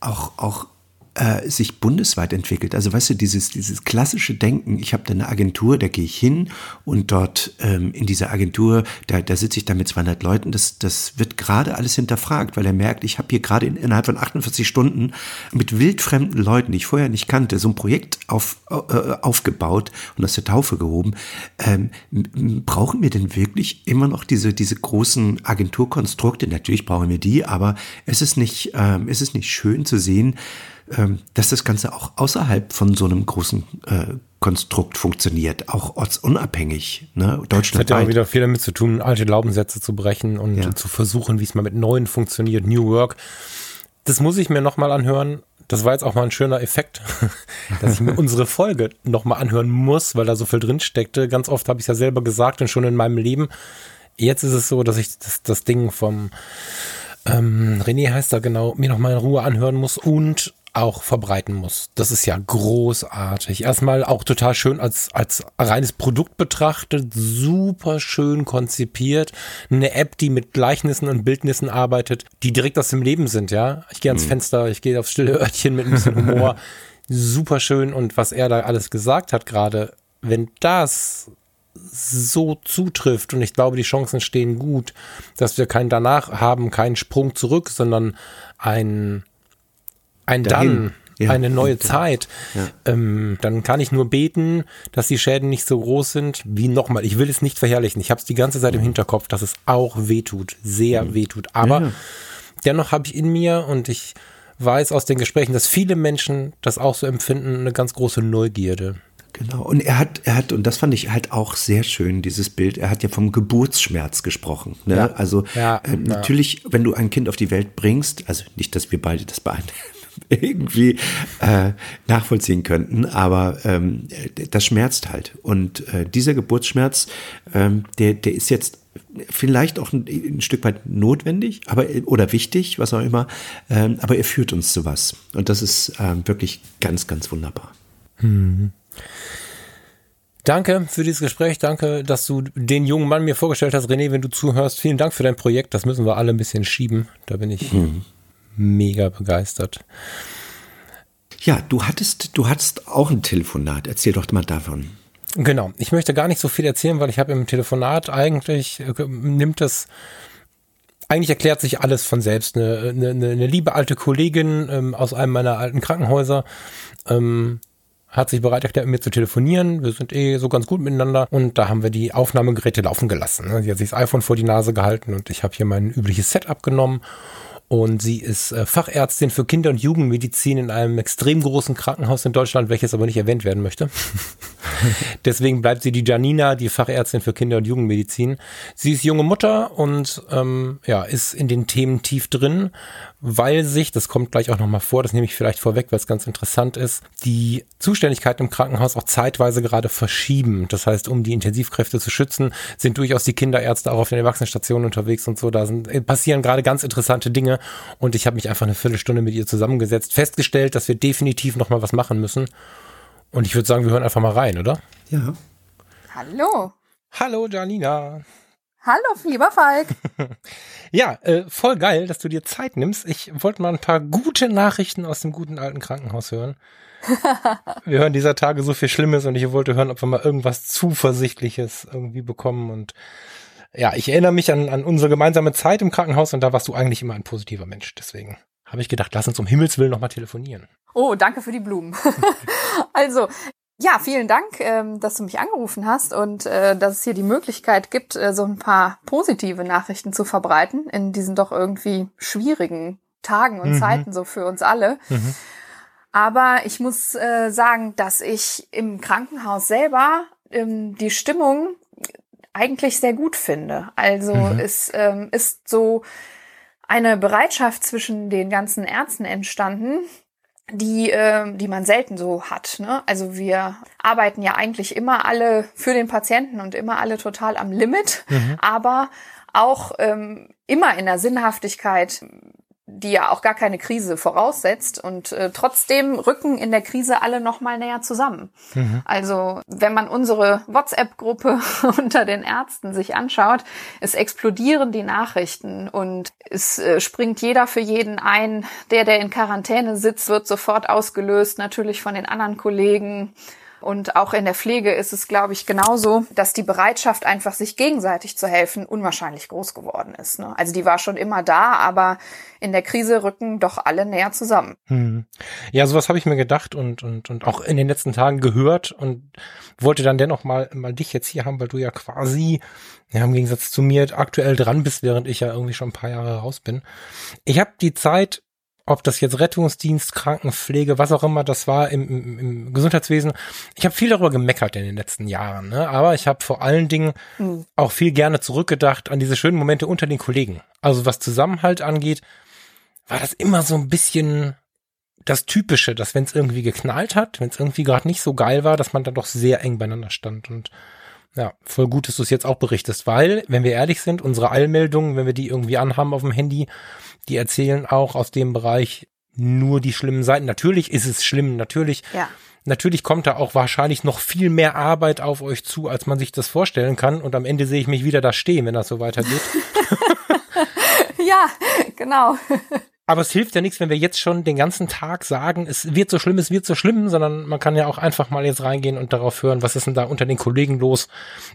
auch auch äh, sich bundesweit entwickelt. Also weißt du, dieses, dieses klassische Denken, ich habe da eine Agentur, da gehe ich hin und dort ähm, in dieser Agentur, da, da sitze ich da mit 200 Leuten, das, das wird gerade alles hinterfragt, weil er merkt, ich habe hier gerade in, innerhalb von 48 Stunden mit wildfremden Leuten, die ich vorher nicht kannte, so ein Projekt auf, äh, aufgebaut und aus der Taufe gehoben. Ähm, brauchen wir denn wirklich immer noch diese, diese großen Agenturkonstrukte? Natürlich brauchen wir die, aber es ist nicht, ähm, es ist nicht schön zu sehen, dass das Ganze auch außerhalb von so einem großen äh, Konstrukt funktioniert, auch ortsunabhängig. Ne? Deutschland hat ja auch wieder viel damit zu tun, alte Glaubenssätze zu brechen und ja. zu versuchen, wie es mal mit neuen funktioniert, New Work. Das muss ich mir nochmal anhören. Das war jetzt auch mal ein schöner Effekt, dass ich mir unsere Folge nochmal anhören muss, weil da so viel drin steckte. Ganz oft habe ich es ja selber gesagt und schon in meinem Leben. Jetzt ist es so, dass ich das, das Ding vom ähm, René heißt da genau, mir nochmal in Ruhe anhören muss und auch verbreiten muss. Das ist ja großartig. Erstmal auch total schön als, als reines Produkt betrachtet, super schön konzipiert. Eine App, die mit Gleichnissen und Bildnissen arbeitet, die direkt aus dem Leben sind, ja. Ich gehe ans mhm. Fenster, ich gehe aufs stille Örtchen mit ein bisschen Humor. super schön und was er da alles gesagt hat gerade, wenn das so zutrifft und ich glaube, die Chancen stehen gut, dass wir keinen danach haben, keinen Sprung zurück, sondern ein ein Dahin. Dann, ja. eine neue Zeit, ja. ähm, dann kann ich nur beten, dass die Schäden nicht so groß sind wie nochmal. Ich will es nicht verherrlichen. Ich habe es die ganze Zeit im. Hinterkopf, dass es auch wehtut, sehr mhm. wehtut. Aber ja. dennoch habe ich in mir und ich weiß aus den Gesprächen, dass viele Menschen das auch so empfinden, eine ganz große Neugierde. Genau. Und er hat, er hat, und das fand ich halt auch sehr schön, dieses Bild, er hat ja vom Geburtsschmerz gesprochen. Ne? Ja. Also Ja, äh, natürlich, wenn du ein Kind auf die Welt bringst, also nicht, dass wir beide das beide irgendwie äh, nachvollziehen könnten, aber ähm, das schmerzt halt. Und äh, dieser Geburtsschmerz, ähm, der, der ist jetzt vielleicht auch ein, ein Stück weit notwendig, aber oder wichtig, was auch immer, ähm, aber er führt uns zu was. Und das ist ähm, wirklich ganz, ganz wunderbar. Danke für dieses Gespräch. Danke, dass du den jungen Mann mir vorgestellt hast. René, wenn du zuhörst, vielen Dank für dein Projekt. Das müssen wir alle ein bisschen schieben. Da bin ich mega begeistert. Ja, du hattest, du hattest auch ein Telefonat. Erzähl doch mal davon. Genau. Ich möchte gar nicht so viel erzählen, weil ich habe im Telefonat eigentlich, äh, nimmt es, eigentlich erklärt sich alles von selbst. Eine, eine, eine liebe alte Kollegin ähm, aus einem meiner alten Krankenhäuser ähm, hat sich bereit erklärt, mit mir zu telefonieren. Wir sind eh so ganz gut miteinander. Und da haben wir die Aufnahmegeräte laufen gelassen. ne? Sie hat sich das iPhone vor die Nase gehalten und ich habe hier mein übliches Setup genommen. Und sie ist äh, Fachärztin für Kinder- und Jugendmedizin in einem extrem großen Krankenhaus in Deutschland, welches aber nicht erwähnt werden möchte. Deswegen bleibt sie die Janina, die Fachärztin für Kinder- und Jugendmedizin. Sie ist junge Mutter und ähm, ja, ist in den Themen tief drin, weil sich, das kommt gleich auch nochmal vor, das nehme ich vielleicht vorweg, weil es ganz interessant ist, die Zuständigkeiten im Krankenhaus auch zeitweise gerade verschieben. Das heißt, um die Intensivkräfte zu schützen, sind durchaus die Kinderärzte auch auf den Erwachsenenstationen unterwegs und so. Da sind, äh, passieren gerade ganz interessante Dinge und ich habe mich einfach eine Viertelstunde mit ihr zusammengesetzt, festgestellt, dass wir definitiv nochmal was machen müssen. Und ich würde sagen, wir hören einfach mal rein, oder? Ja. Hallo. Hallo Janina. Hallo, lieber Falk. Ja, äh, voll geil, dass du dir Zeit nimmst. Ich wollte mal ein paar gute Nachrichten aus dem guten alten Krankenhaus hören. Wir hören dieser Tage so viel Schlimmes und ich wollte hören, ob wir mal irgendwas Zuversichtliches irgendwie bekommen. Und ja, ich erinnere mich an, an unsere gemeinsame Zeit im Krankenhaus und da warst du eigentlich immer ein positiver Mensch. Deswegen habe ich gedacht, lass uns um Himmels Willen nochmal telefonieren. Oh, danke für die Blumen. also, ja, vielen Dank, ähm, dass du mich angerufen hast und äh, dass es hier die Möglichkeit gibt, äh, so ein paar positive Nachrichten zu verbreiten in diesen doch irgendwie schwierigen Tagen und Mhm. Zeiten so für uns alle. Mhm. Aber ich muss äh, sagen, dass ich im Krankenhaus selber ähm, die Stimmung eigentlich sehr gut finde. Also Mhm. es ähm, ist so eine Bereitschaft zwischen den ganzen Ärzten entstanden, die, äh, die man selten so hat. Ne? Also wir arbeiten ja eigentlich immer alle für den Patienten und immer alle total am Limit, aber auch ähm, immer in der Sinnhaftigkeit, die ja auch gar keine Krise voraussetzt und äh, trotzdem rücken in der Krise alle noch mal näher zusammen. Also wenn man unsere WhatsApp-Gruppe unter den Ärzten sich anschaut, es explodieren die Nachrichten und es äh, springt jeder für jeden ein. Der, der in Quarantäne sitzt, wird sofort ausgelöst, natürlich von den anderen Kollegen. Und auch in der Pflege ist es, glaube ich, genauso, dass die Bereitschaft, einfach sich gegenseitig zu helfen, unwahrscheinlich groß geworden ist. Ne? Also die war schon immer da, aber in der Krise rücken doch alle näher zusammen. Hm. Ja, sowas habe ich mir gedacht und, und, und auch in den letzten Tagen gehört und wollte dann dennoch mal, mal dich jetzt hier haben, weil du ja quasi, ja, im Gegensatz zu mir aktuell dran bist, während ich ja irgendwie schon ein paar Jahre raus bin. Ich habe die Zeit, ob das jetzt Rettungsdienst, Krankenpflege, was auch immer das war im, im, im Gesundheitswesen, ich habe viel darüber gemeckert in den letzten Jahren, ne? aber ich habe vor allen Dingen Hm. auch viel gerne zurückgedacht an diese schönen Momente unter den Kollegen. Also was Zusammenhalt angeht, war das immer so ein bisschen das Typische, dass wenn es irgendwie geknallt hat, wenn es irgendwie gerade nicht so geil war, dass man dann doch sehr eng beieinander stand. Und ja, voll gut, dass du es jetzt auch berichtest, weil, wenn wir ehrlich sind, unsere Eilmeldungen, wenn wir die irgendwie anhaben auf dem Handy, die erzählen auch aus dem Bereich nur die schlimmen Seiten. Natürlich ist es schlimm, natürlich Ja. Natürlich kommt da auch wahrscheinlich noch viel mehr Arbeit auf euch zu, als man sich das vorstellen kann. Und am Ende sehe ich mich wieder da stehen, wenn das so weitergeht. Ja, genau. Aber es hilft ja nichts, wenn wir jetzt schon den ganzen Tag sagen, es wird so schlimm, es wird so schlimm, sondern man kann ja auch einfach mal jetzt reingehen und darauf hören, was ist denn da unter den Kollegen los?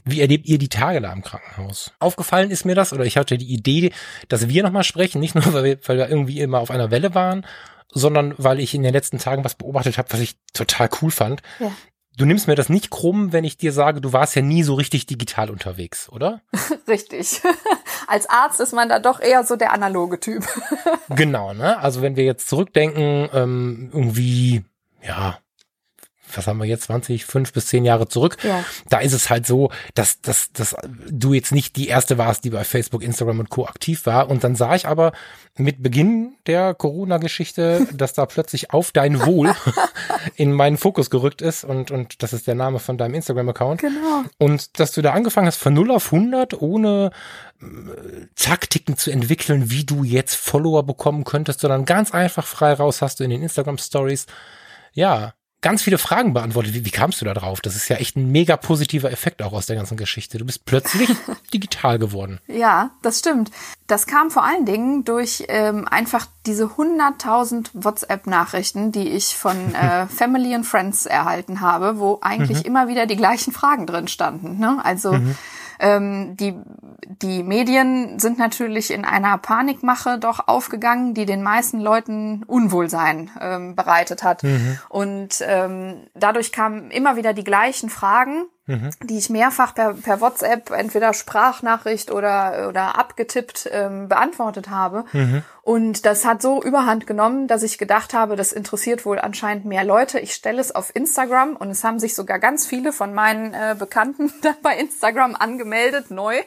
Wie erlebt ihr die Tage da im Krankenhaus? Aufgefallen ist mir das, oder ich hatte die Idee, dass wir nochmal sprechen, nicht nur, weil wir, weil wir irgendwie immer auf einer Welle waren, sondern weil ich in den letzten Tagen was beobachtet habe, was ich total cool fand. Ja. Du nimmst mir das nicht krumm, wenn ich dir sage, du warst ja nie so richtig digital unterwegs, oder? Richtig. Als Arzt ist man da doch eher so der analoge Typ. genau, ne? Also wenn wir jetzt zurückdenken, ähm, irgendwie, ja, was haben wir jetzt, 20, fünf bis zehn Jahre zurück. Ja. Da ist es halt so, dass, dass, dass du jetzt nicht die erste warst, die bei Facebook, Instagram und Co. aktiv war. Und dann sah ich aber mit Beginn der Corona-Geschichte, dass da plötzlich auf dein Wohl in meinen Fokus gerückt ist. Und, und das ist der Name von deinem Instagram-Account. Genau. Und dass du da angefangen hast von 0 auf 100, ohne äh, Taktiken zu entwickeln, wie du jetzt Follower bekommen könntest, sondern ganz einfach frei raus hast du in den Instagram Stories. Ja, ganz viele Fragen beantwortet. Wie, wie kamst du da drauf? Das ist ja echt ein mega positiver Effekt auch aus der ganzen Geschichte. Du bist plötzlich digital geworden. Ja, das stimmt. Das kam vor allen Dingen durch ähm, einfach diese 100.000 WhatsApp-Nachrichten, die ich von äh, Family and Friends erhalten habe, wo eigentlich mhm. immer wieder die gleichen Fragen drin standen. Ne? Also mhm ähm, die, die Medien sind natürlich in einer Panikmache doch aufgegangen, die den meisten Leuten Unwohlsein ähm, bereitet hat. Mhm. Und ähm, dadurch kamen immer wieder die gleichen Fragen mhm. die ich mehrfach per, per WhatsApp, entweder Sprachnachricht oder, oder abgetippt ähm, beantwortet habe. Mhm. Und das hat so überhand genommen, dass ich gedacht habe, das interessiert wohl anscheinend mehr Leute. Ich stelle es auf Instagram und es haben sich sogar ganz viele von meinen äh, Bekannten bei Instagram angemeldet, neu,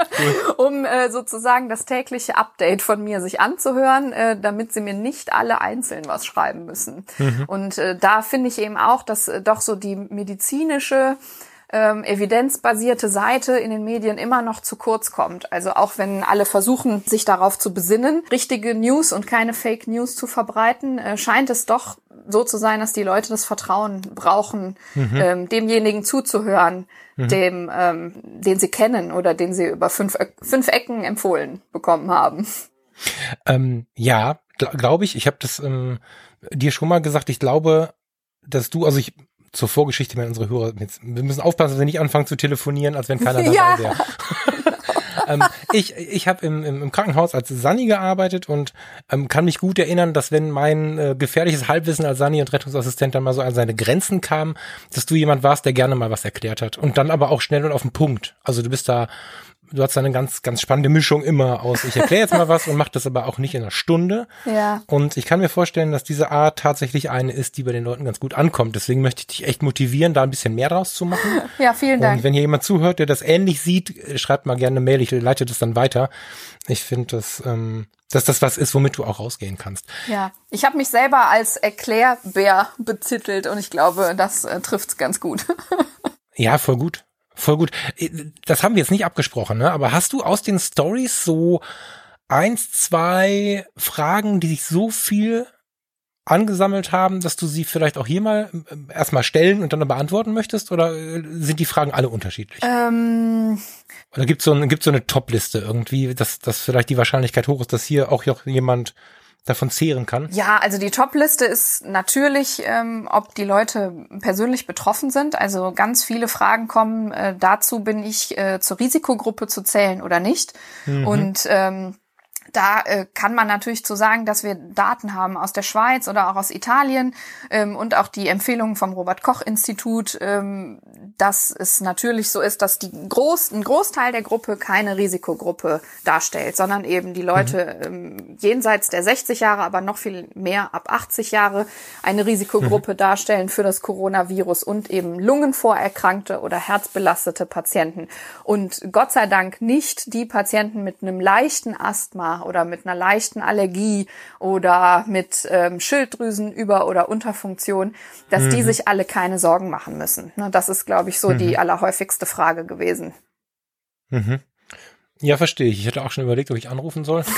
um äh, sozusagen das tägliche Update von mir sich anzuhören, äh, damit sie mir nicht alle einzeln was schreiben müssen. Mhm. Und äh, da finde ich eben auch, dass äh, doch so die medizinische ähm, evidenzbasierte Seite in den Medien immer noch zu kurz kommt. Also auch wenn alle versuchen, sich darauf zu besinnen, richtige News und keine Fake News zu verbreiten, äh, scheint es doch so zu sein, dass die Leute das Vertrauen brauchen, mhm. ähm, demjenigen zuzuhören, mhm. dem, ähm, den sie kennen oder den sie über fünf, fünf Ecken empfohlen bekommen haben. Ähm, ja, glaube ich. Ich habe das ähm, dir schon mal gesagt. Ich glaube, dass du, also ich zur Vorgeschichte mit unsere Hörer. Jetzt, wir müssen aufpassen, dass wir nicht anfangen zu telefonieren, als wenn keiner dabei ja. wäre. ähm, ich ich habe im, im, im Krankenhaus als Sani gearbeitet und ähm, kann mich gut erinnern, dass wenn mein äh, gefährliches Halbwissen als Sani und Rettungsassistent dann mal so an seine Grenzen kam, dass du jemand warst, der gerne mal was erklärt hat und dann aber auch schnell und auf den Punkt. Also du bist da du hast eine ganz, ganz spannende Mischung immer aus. Ich erkläre jetzt mal was und mache das aber auch nicht in einer Stunde. Ja. Und ich kann mir vorstellen, dass diese Art tatsächlich eine ist, die bei den Leuten ganz gut ankommt. Deswegen möchte ich dich echt motivieren, da ein bisschen mehr draus zu machen. Ja, vielen Dank. Und wenn hier jemand zuhört, der das ähnlich sieht, schreibt mal gerne eine Mail. Ich leite das dann weiter. Ich finde das, ähm, dass das was ist, womit du auch rausgehen kannst. Ja, ich habe mich selber als Erklärbär betitelt und ich glaube, das äh, trifft's ganz gut. ja, voll gut. Voll gut. Das haben wir jetzt nicht abgesprochen, ne? aber hast du aus den Stories so eins, zwei Fragen, die sich so viel angesammelt haben, dass du sie vielleicht auch hier mal äh, erstmal stellen und dann beantworten möchtest? Oder äh, sind die Fragen alle unterschiedlich? Ähm oder gibt es so, ein, gibt's so eine Top-Liste irgendwie, dass, dass vielleicht die Wahrscheinlichkeit hoch ist, dass hier auch jemand davon zehren kann? Ja, also die Top-Liste ist natürlich, ähm, ob die Leute persönlich betroffen sind. Also ganz viele Fragen kommen äh, dazu, bin ich äh, zur Risikogruppe zu zählen oder nicht. Mhm. Und ähm, da äh, kann man natürlich zu sagen, dass wir Daten haben aus der Schweiz oder auch aus Italien ähm, und auch die Empfehlungen vom Robert Koch Institut, ähm, dass es natürlich so ist, dass die Groß, ein Großteil der Gruppe keine Risikogruppe darstellt, sondern eben die Leute mhm. ähm, jenseits der 60 Jahre, aber noch viel mehr ab 80 Jahre eine Risikogruppe mhm. darstellen für das Coronavirus und eben Lungenvorerkrankte oder herzbelastete Patienten. Und Gott sei Dank nicht die Patienten mit einem leichten Asthma oder mit einer leichten Allergie oder mit ähm, Schilddrüsenüber- oder Unterfunktion, dass mhm. die sich alle keine Sorgen machen müssen. Ne, das ist, glaube ich, so mhm. die allerhäufigste Frage gewesen. Mhm. Ja, verstehe ich. Ich hätte auch schon überlegt, ob ich anrufen soll.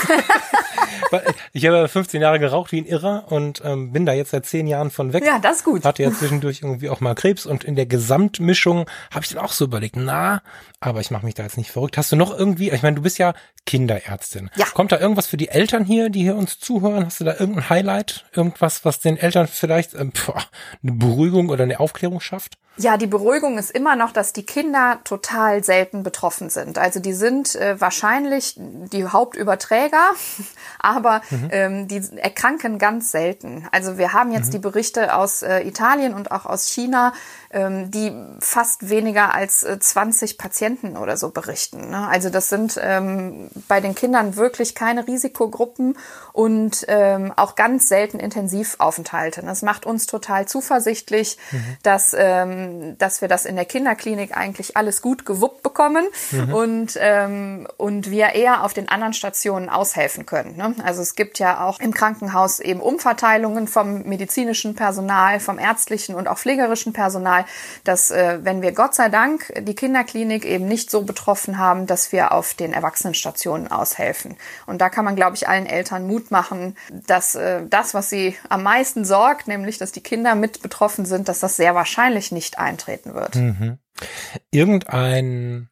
ich habe 15 Jahre geraucht wie ein Irrer und ähm, bin da jetzt seit 10 Jahren von weg. Ja, das ist gut. Hatte ja zwischendurch irgendwie auch mal Krebs und in der Gesamtmischung habe ich dann auch so überlegt, na, aber ich mache mich da jetzt nicht verrückt. Hast du noch irgendwie, ich meine, du bist ja Kinderärztin. Ja. Kommt da irgendwas für die Eltern hier, die hier uns zuhören? Hast du da irgendein Highlight? Irgendwas, was den Eltern vielleicht ähm, boah, eine Beruhigung oder eine Aufklärung schafft? Ja, die Beruhigung ist immer noch, dass die Kinder total selten betroffen sind. Also die sind äh, wahrscheinlich die Hauptüberträger, aber mhm. ähm, die erkranken ganz selten. Also wir haben jetzt mhm. die Berichte aus äh, Italien und auch aus China, ähm, die fast weniger als äh, 20 Patienten oder so berichten. Ne? Also das sind ähm, bei den Kindern wirklich keine Risikogruppen und ähm, auch ganz selten Intensivaufenthalte. Das macht uns total zuversichtlich, mhm. dass, ähm, dass wir das in der Kinderklinik eigentlich alles gut gewuppt bekommen mhm. und, ähm, und wir eher auf den anderen Stationen aushelfen können. Ne? Also es gibt ja auch im Krankenhaus eben Umverteilungen vom medizinischen Personal, vom ärztlichen und auch pflegerischen Personal, dass äh, wenn wir Gott sei Dank die Kinderklinik eben nicht so betroffen haben, dass wir auf den Erwachsenenstationen aushelfen. Und da kann man, glaube ich, allen Eltern Mut machen, dass äh, das, was sie am meisten sorgt, nämlich dass die Kinder mit betroffen sind, dass das sehr wahrscheinlich nicht eintreten wird. Mhm. Irgendein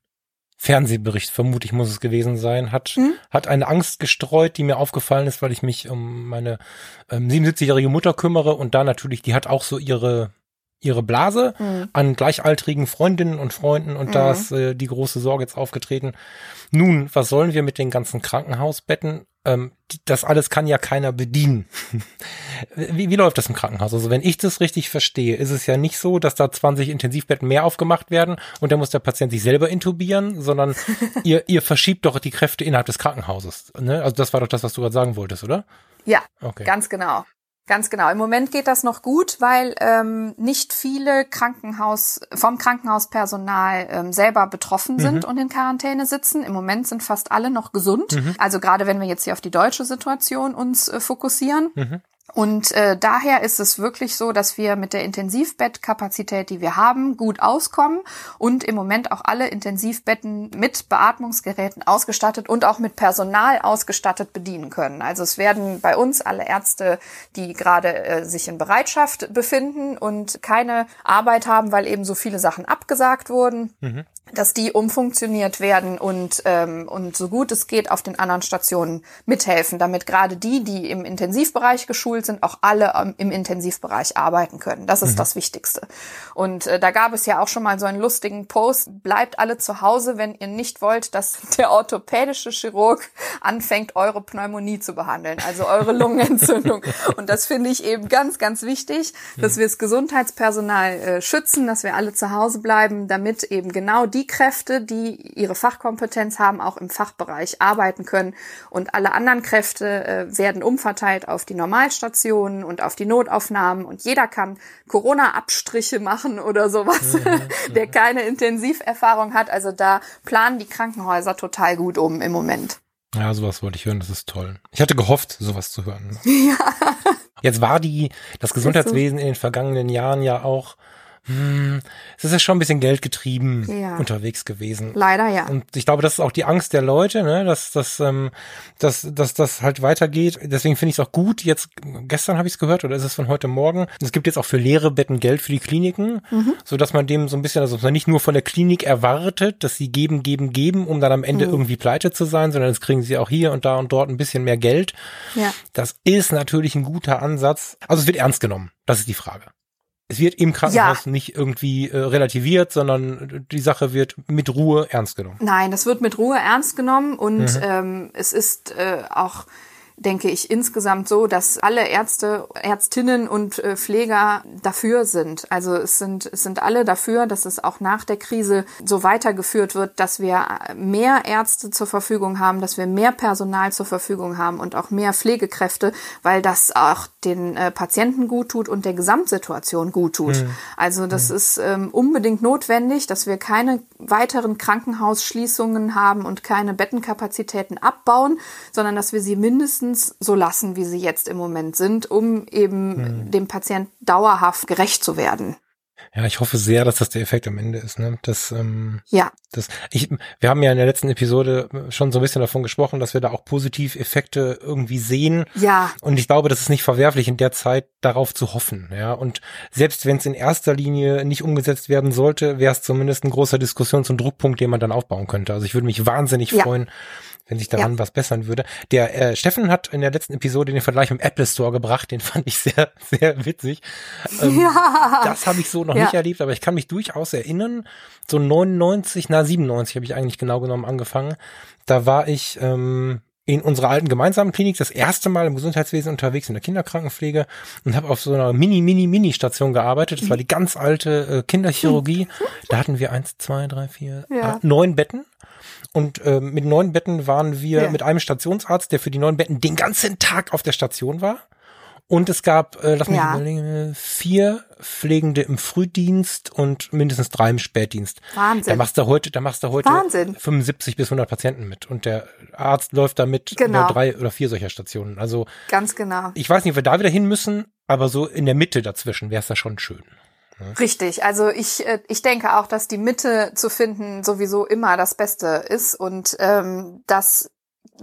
Fernsehbericht, vermute ich, muss es gewesen sein, hat, hm? hat eine Angst gestreut, die mir aufgefallen ist, weil ich mich um meine ähm, 77-jährige Mutter kümmere und da natürlich, die hat auch so ihre ihre Blase mhm. an gleichaltrigen Freundinnen und Freunden und mhm. da ist äh, die große Sorge jetzt aufgetreten. Nun, was sollen wir mit den ganzen Krankenhausbetten? Ähm, das alles kann ja keiner bedienen. wie, wie läuft das im Krankenhaus? Also wenn ich das richtig verstehe, ist es ja nicht so, dass da 20 Intensivbetten mehr aufgemacht werden und dann muss der Patient sich selber intubieren, sondern ihr, ihr verschiebt doch die Kräfte innerhalb des Krankenhauses. Ne? Also das war doch das, was du gerade sagen wolltest, oder? Ja, okay. ganz genau. Ganz genau. Im Moment geht das noch gut, weil ähm, nicht viele Krankenhaus vom Krankenhauspersonal ähm, selber betroffen sind mhm. und in Quarantäne sitzen. Im Moment sind fast alle noch gesund. Mhm. Also gerade wenn wir jetzt hier auf die deutsche Situation uns äh, fokussieren. Mhm. Und äh, daher ist es wirklich so, dass wir mit der Intensivbettkapazität, die wir haben, gut auskommen und im Moment auch alle Intensivbetten mit Beatmungsgeräten ausgestattet und auch mit Personal ausgestattet bedienen können. Also es werden bei uns alle Ärzte, die gerade äh, sich in Bereitschaft befinden und keine Arbeit haben, weil eben so viele Sachen abgesagt wurden, mhm dass die umfunktioniert werden und, ähm, und so gut es geht auf den anderen Stationen mithelfen, damit gerade die, die im Intensivbereich geschult sind, auch alle ähm, im Intensivbereich arbeiten können. Das ist mhm. das Wichtigste. Und äh, da gab es ja auch schon mal so einen lustigen Post, bleibt alle zu Hause, wenn ihr nicht wollt, dass der orthopädische Chirurg anfängt, eure Pneumonie zu behandeln, also eure Lungenentzündung. und das finde ich eben ganz, ganz wichtig, dass mhm. wir das Gesundheitspersonal äh, schützen, dass wir alle zu Hause bleiben, damit eben genau die Kräfte, die ihre Fachkompetenz haben, auch im Fachbereich arbeiten können. Und alle anderen Kräfte äh, werden umverteilt auf die Normalstationen und auf die Notaufnahmen. Und jeder kann Corona-Abstriche machen oder sowas, mhm, der keine Intensiverfahrung hat. Also da planen die Krankenhäuser total gut um im Moment. Ja, sowas wollte ich hören, das ist toll. Ich hatte gehofft, sowas zu hören. Ja. Jetzt war die, das Gesundheitswesen in den vergangenen Jahren ja auch hm, es ist ja schon ein bisschen geldgetrieben ja. unterwegs gewesen. Leider ja. Und ich glaube, das ist auch die Angst der Leute, ne, dass das ähm, dass, dass das halt weitergeht. Deswegen finde ich es auch gut. Jetzt gestern habe ich es gehört oder ist es von heute Morgen? Es gibt jetzt auch für leere Betten Geld für die Kliniken, mhm. so dass man dem so ein bisschen, also man nicht nur von der Klinik erwartet, dass sie geben, geben, geben, um dann am Ende mhm. irgendwie pleite zu sein, sondern jetzt kriegen sie auch hier und da und dort ein bisschen mehr Geld. Ja. Das ist natürlich ein guter Ansatz. Also es wird ernst genommen. Das ist die Frage es wird im Krankenhaus ja. nicht irgendwie äh, relativiert, sondern die Sache wird mit Ruhe ernst genommen. Nein, das wird mit Ruhe ernst genommen und mhm. ähm, es ist äh, auch denke ich, insgesamt so, dass alle Ärzte, Ärztinnen und äh, Pfleger dafür sind. Also es sind, es sind alle dafür, dass es auch nach der Krise so weitergeführt wird, dass wir mehr Ärzte zur Verfügung haben, dass wir mehr Personal zur Verfügung haben und auch mehr Pflegekräfte, weil das auch den äh, Patienten gut tut und der Gesamtsituation gut tut. Mhm. Also das mhm. ist ähm, unbedingt notwendig, dass wir keine weiteren Krankenhausschließungen haben und keine Bettenkapazitäten abbauen, sondern dass wir sie mindestens mindestens so lassen, wie sie jetzt im Moment sind, um eben hm. dem Patient dauerhaft gerecht zu werden. Ja, ich hoffe sehr, dass das der Effekt am Ende ist. Ne? Das, ähm, ja. Das, ich, wir haben ja in der letzten Episode schon so ein bisschen davon gesprochen, dass wir da auch Positiveffekte irgendwie sehen. Ja. Und ich glaube, das ist nicht verwerflich, in der Zeit darauf zu hoffen. Ja. Und selbst wenn es in erster Linie nicht umgesetzt werden sollte, wäre es zumindest ein großer Diskussions- und Druckpunkt, den man dann aufbauen könnte. Also ich würde mich wahnsinnig ja. freuen, wenn sich daran ja. was bessern würde. Der äh, Steffen hat in der letzten Episode den Vergleich mit dem Apple Store gebracht, den fand ich sehr, sehr witzig. Ähm, ja. Das habe ich so noch ja. nicht erlebt, aber ich kann mich durchaus erinnern, so 99, na 97 habe ich eigentlich genau genommen angefangen. Da war ich ähm, in unserer alten gemeinsamen Klinik das erste Mal im Gesundheitswesen unterwegs in der Kinderkrankenpflege und habe auf so einer Mini, Mini, Mini-Station gearbeitet. Das war die ganz alte äh, Kinderchirurgie. Da hatten wir eins, zwei, drei, vier, Ja. acht, neun Betten. Und äh, mit neun Betten waren wir Ja. mit einem Stationsarzt, der für die neun Betten den ganzen Tag auf der Station war. Und es gab, äh, lass mich Ja. überlegen, vier Pflegende im Frühdienst und mindestens drei im Spätdienst. Wahnsinn. Da machst du heute, da machst du heute Wahnsinn. 75 bis 100 Patienten mit. Und der Arzt läuft damit Genau. über drei oder vier solcher Stationen. Also Ganz genau. ich weiß nicht, ob wir da wieder hin müssen, aber so in der Mitte dazwischen wäre es da schon schön. Richtig, also ich, äh, ich denke auch, dass die Mitte zu finden sowieso immer das Beste ist und ähm, dass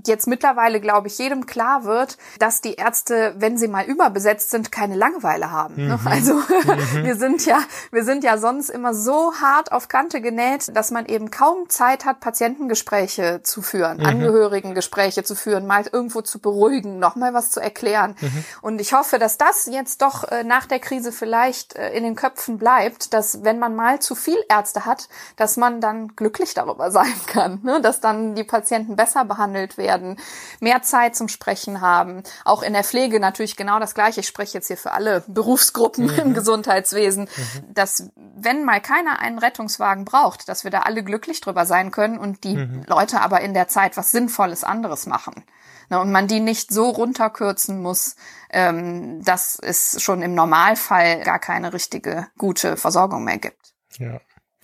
jetzt mittlerweile, glaube ich, jedem klar wird, dass die Ärzte, wenn sie mal überbesetzt sind, keine Langeweile haben. Ne? Also wir sind ja, wir sind ja sonst immer so hart auf Kante genäht, dass man eben kaum Zeit hat, Patientengespräche zu führen, Angehörigengespräche zu führen, mal irgendwo zu beruhigen, nochmal was zu erklären. Und ich hoffe, dass das jetzt doch äh, nach der Krise vielleicht äh, in den Köpfen bleibt, dass wenn man mal zu viel Ärzte hat, dass man dann glücklich darüber sein kann, ne? dass dann die Patienten besser behandelt werden, mehr Zeit zum Sprechen haben. Auch in der Pflege natürlich genau das Gleiche. Ich spreche jetzt hier für alle Berufsgruppen im Gesundheitswesen, dass wenn mal keiner einen Rettungswagen braucht, dass wir da alle glücklich drüber sein können und die Leute aber in der Zeit was Sinnvolles anderes machen. Ne, und man die nicht so runterkürzen muss, ähm, dass es schon im Normalfall gar keine richtige, gute Versorgung mehr gibt. Ja.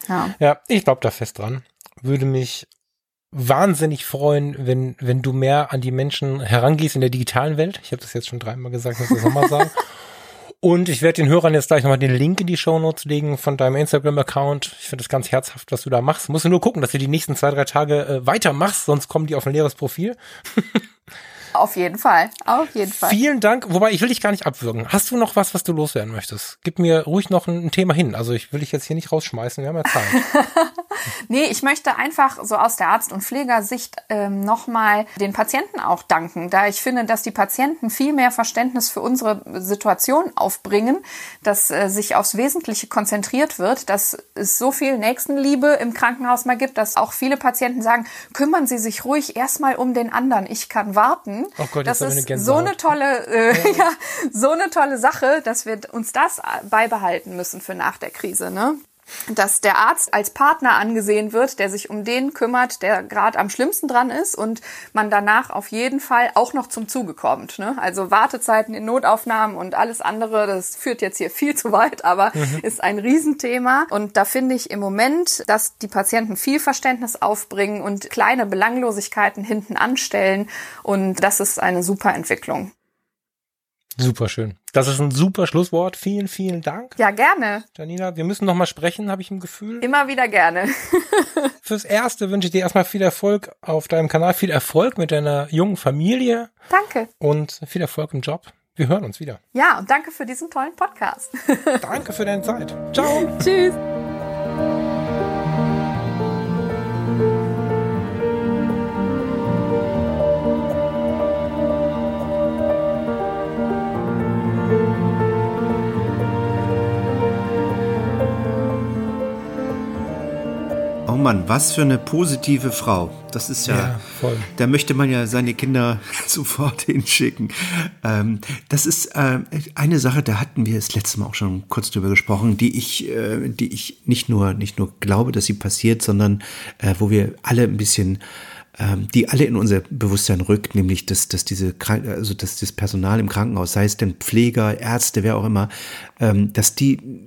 Ja. Ja, ich glaube da fest dran. Würde mich wahnsinnig freuen, wenn, wenn du mehr an die Menschen herangehst in der digitalen Welt. Ich habe das jetzt schon dreimal gesagt, muss ich nochmal sagen. Und ich werde den Hörern jetzt gleich nochmal den Link in die Shownotes legen von deinem Instagram-Account. Ich finde das ganz herzhaft, was du da machst. Musst du nur gucken, dass du die nächsten zwei, drei Tage äh, weitermachst, sonst kommen die auf ein leeres Profil. Auf jeden Fall, auf jeden Fall. Vielen Dank, wobei ich will dich gar nicht abwürgen. Hast du noch was, was du loswerden möchtest? Gib mir ruhig noch ein, Thema hin. Also ich will dich jetzt hier nicht rausschmeißen, wir haben ja Zeit. Nee, ich möchte einfach so aus der Arzt- und Pflegersicht ähm, nochmal den Patienten auch danken, da ich finde, dass die Patienten viel mehr Verständnis für unsere Situation aufbringen, dass äh, sich aufs Wesentliche konzentriert wird, dass es so viel Nächstenliebe im Krankenhaus mal gibt, dass auch viele Patienten sagen, kümmern Sie sich ruhig erstmal um den anderen, ich kann warten. Oh Gott, das ist so eine tolle, äh, ja, so eine tolle Sache, dass wir uns das beibehalten müssen für nach der Krise, ne? Dass der Arzt als Partner angesehen wird, der sich um den kümmert, der gerade am schlimmsten dran ist und man danach auf jeden Fall auch noch zum Zuge kommt. Ne? Also Wartezeiten in Notaufnahmen und alles andere, das führt jetzt hier viel zu weit, aber ist ein Riesenthema. Und da finde ich im Moment, dass die Patienten viel Verständnis aufbringen und kleine Belanglosigkeiten hinten anstellen. Und das ist eine super Entwicklung. Super schön. Das ist ein super Schlusswort. Vielen, vielen Dank, Ja, gerne. Janina. Wir müssen noch mal sprechen, habe ich im Gefühl. Immer wieder gerne. Fürs Erste wünsche ich dir erstmal viel Erfolg auf deinem Kanal, viel Erfolg mit deiner jungen Familie Danke. und viel Erfolg im Job. Wir hören uns wieder. Ja, und danke für diesen tollen Podcast. Danke für deine Zeit. Ciao. Tschüss. Mann, was für eine positive Frau. Das ist ja, Ja, voll. da möchte man ja seine Kinder sofort hinschicken. Ähm, das ist äh, eine Sache, da hatten wir das letzte Mal auch schon kurz drüber gesprochen, die ich, äh, die ich nicht nur, nicht nur glaube, dass sie passiert, sondern äh, wo wir alle ein bisschen ähm, die alle in unser Bewusstsein rückt, nämlich dass, dass diese also dass das Personal im Krankenhaus, sei es denn Pfleger, Ärzte, wer auch immer, ähm, dass die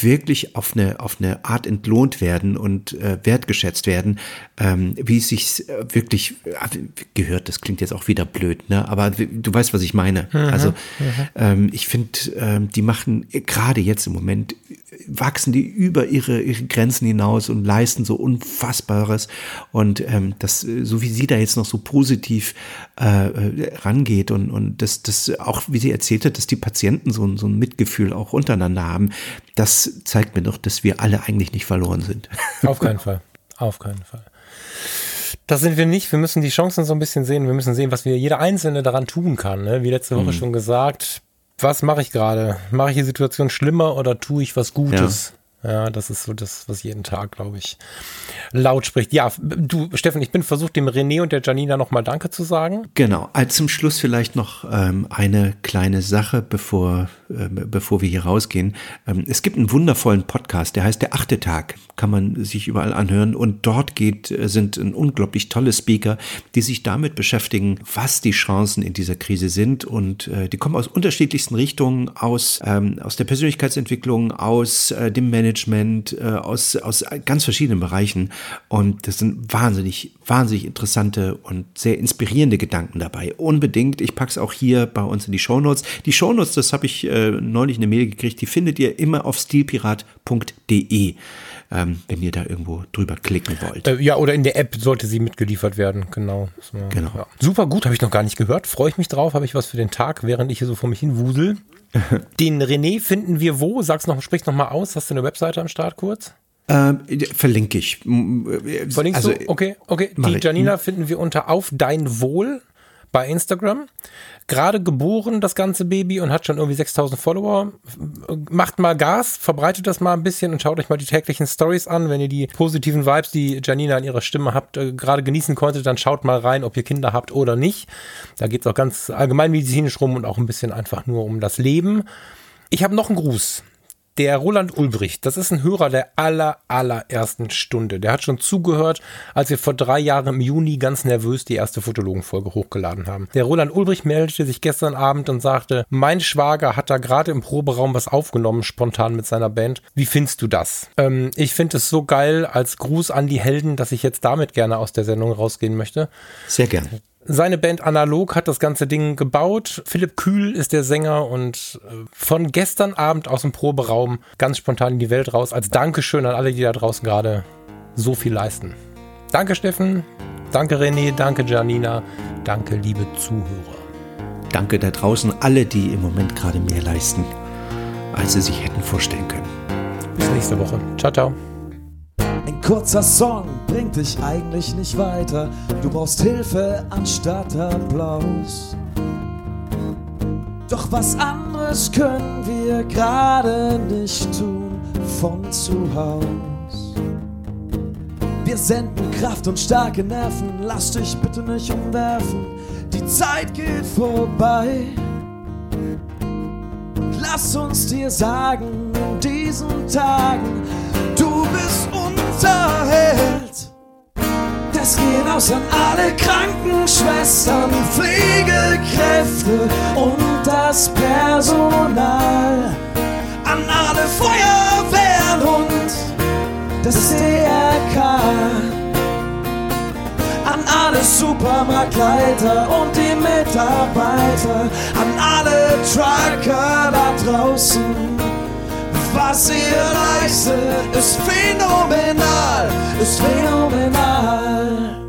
wirklich auf eine, auf eine Art entlohnt werden und äh, wertgeschätzt werden, ähm, wie es sich äh, wirklich äh, gehört. Das klingt jetzt auch wieder blöd, ne? Aber du weißt, was ich meine. also ähm, ich finde, ähm, die machen äh, gerade jetzt im Moment wachsen die über ihre, ihre Grenzen hinaus und leisten so Unfassbares. Und ähm, das, so wie sie da jetzt noch so positiv äh, rangeht und, und das, das auch, wie sie erzählt hat, dass die Patienten so, ein- so ein Mitgefühl auch untereinander haben, das zeigt mir doch, dass wir alle eigentlich nicht verloren sind. Auf keinen Fall. Auf keinen Fall. Das sind wir nicht. Wir müssen die Chancen so ein bisschen sehen. Wir müssen sehen, was wir jeder Einzelne daran tun kann. Ne? Wie letzte Woche schon gesagt, was mache ich gerade? Mache ich die Situation schlimmer oder tue ich was Gutes? Ja. Das ist so das, was jeden Tag, glaube ich, laut spricht. Ja, du, Steffen, ich bin versucht, dem René und der Janina nochmal Danke zu sagen. Genau. Als zum Schluss vielleicht noch ähm, eine kleine Sache, bevor, äh, bevor wir hier rausgehen. Ähm, es gibt einen wundervollen Podcast, der heißt Der achte Tag. Kann man sich überall anhören. Und dort geht, äh, sind ein unglaublich tolle Speaker, die sich damit beschäftigen, was die Chancen in dieser Krise sind. Und äh, die kommen aus unterschiedlichsten Richtungen, aus, ähm, aus der Persönlichkeitsentwicklung, aus äh, dem Management, äh, aus, aus ganz verschiedenen Bereichen. Und das sind wahnsinnig, wahnsinnig interessante und sehr inspirierende Gedanken dabei. Unbedingt. Ich packe es auch hier bei uns in die Shownotes. Die Shownotes, das habe ich äh, neulich eine Mail gekriegt, die findet ihr immer auf stilpirat.de ähm, wenn ihr da irgendwo drüber klicken wollt. Äh, ja, oder in der App sollte sie mitgeliefert werden, genau. Genau. Ja. Super gut, habe ich noch gar nicht gehört. Freue ich mich drauf, habe ich was für den Tag, während ich hier so vor mich hin wusel. den René finden wir wo? Sag's noch, sprich's noch mal aus. Hast du eine Webseite am Start kurz? Ähm, verlinke ich. Verlinkst also, du? Okay, okay. Die Janina finden wir unter Auf Dein Wohl bei Instagram. Gerade geboren, das ganze Baby, und hat schon irgendwie 6000 Follower. Macht mal Gas, verbreitet das mal ein bisschen und schaut euch mal die täglichen Stories an. Wenn ihr die positiven Vibes, die Janina an ihrer Stimme habt, äh, gerade genießen konntet, dann schaut mal rein, ob ihr Kinder habt oder nicht. Da geht es auch ganz allgemein medizinisch rum und auch ein bisschen einfach nur um das Leben. Ich habe noch einen Gruß. Der Roland Ulbricht, das ist ein Hörer der aller, allerersten Stunde. Der hat schon zugehört, als wir vor drei Jahren im Juni ganz nervös die erste Fotologenfolge hochgeladen haben. Der Roland Ulbricht meldete sich gestern Abend und sagte, mein Schwager hat da gerade im Proberaum was aufgenommen, spontan mit seiner Band. Wie findest du das? Ähm, ich finde es so geil als Gruß an die Helden, dass ich jetzt damit gerne aus der Sendung rausgehen möchte. Sehr gern. Seine Band Analog hat das ganze Ding gebaut. Philipp Kühl ist der Sänger und äh, von gestern Abend aus dem Proberaum ganz spontan in die Welt raus. Als Dankeschön an alle, die da draußen gerade so viel leisten. Danke Steffen, danke René, danke Janina, danke liebe Zuhörer. Danke da draußen alle, die im Moment gerade mehr leisten, als sie sich hätten vorstellen können. Bis nächste Woche. Ciao, ciao. Ein kurzer Song bringt dich eigentlich nicht weiter. Du brauchst Hilfe anstatt Applaus. Doch was anderes können wir gerade nicht tun von zu Haus. Wir senden Kraft und starke Nerven, lass dich bitte nicht umwerfen. Die Zeit geht vorbei. Lass uns dir sagen, in diesen Tagen, unser Held. Das geht aus an alle Krankenschwestern, Pflegekräfte und das Personal. An alle Feuerwehren und das DRK. An alle Supermarktleiter und die Mitarbeiter. An alle Trucker da draußen was ihr leistet, ist phänomenal, ist phänomenal.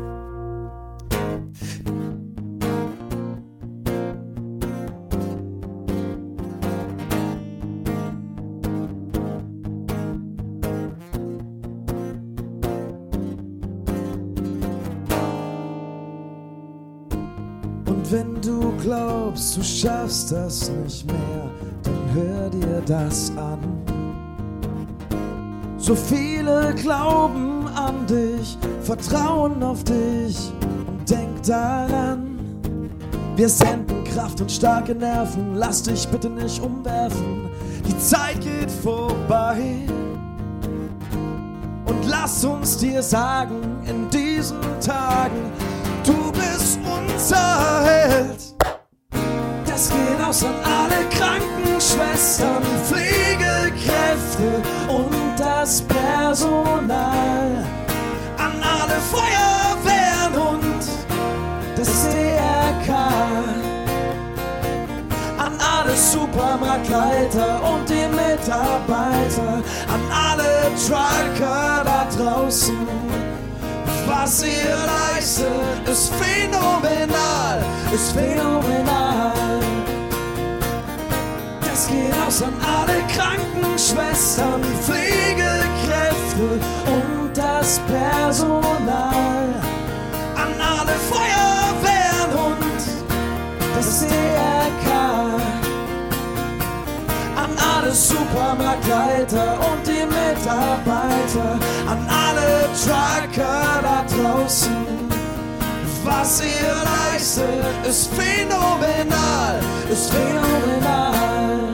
Und wenn du glaubst, du schaffst das nicht mehr, dann hör dir das an. So viele glauben an dich, vertrauen auf dich und denk daran. Wir senden Kraft und starke Nerven, lass dich bitte nicht umwerfen. Die Zeit geht vorbei. Und lass uns dir sagen in diesen Tagen, du bist unser Held. Das geht aus an alle Krankenschwestern, Pflegekräfte und das Personal. An alle Feuerwehren und das DRK. An alle Supermarktleiter und die Mitarbeiter. An alle Trucker da draußen. Was ihr leistet, ist phänomenal, ist phänomenal. Das geht aus an alle Krankenschwestern, Pflegekräfte und das Personal. An alle Feuerwehren und das DRK. An alle alle Supermarktleiter und die Mitarbeiter, an alle Trucker da draußen was ihr leistet, ist phänomenal, ist phänomenal.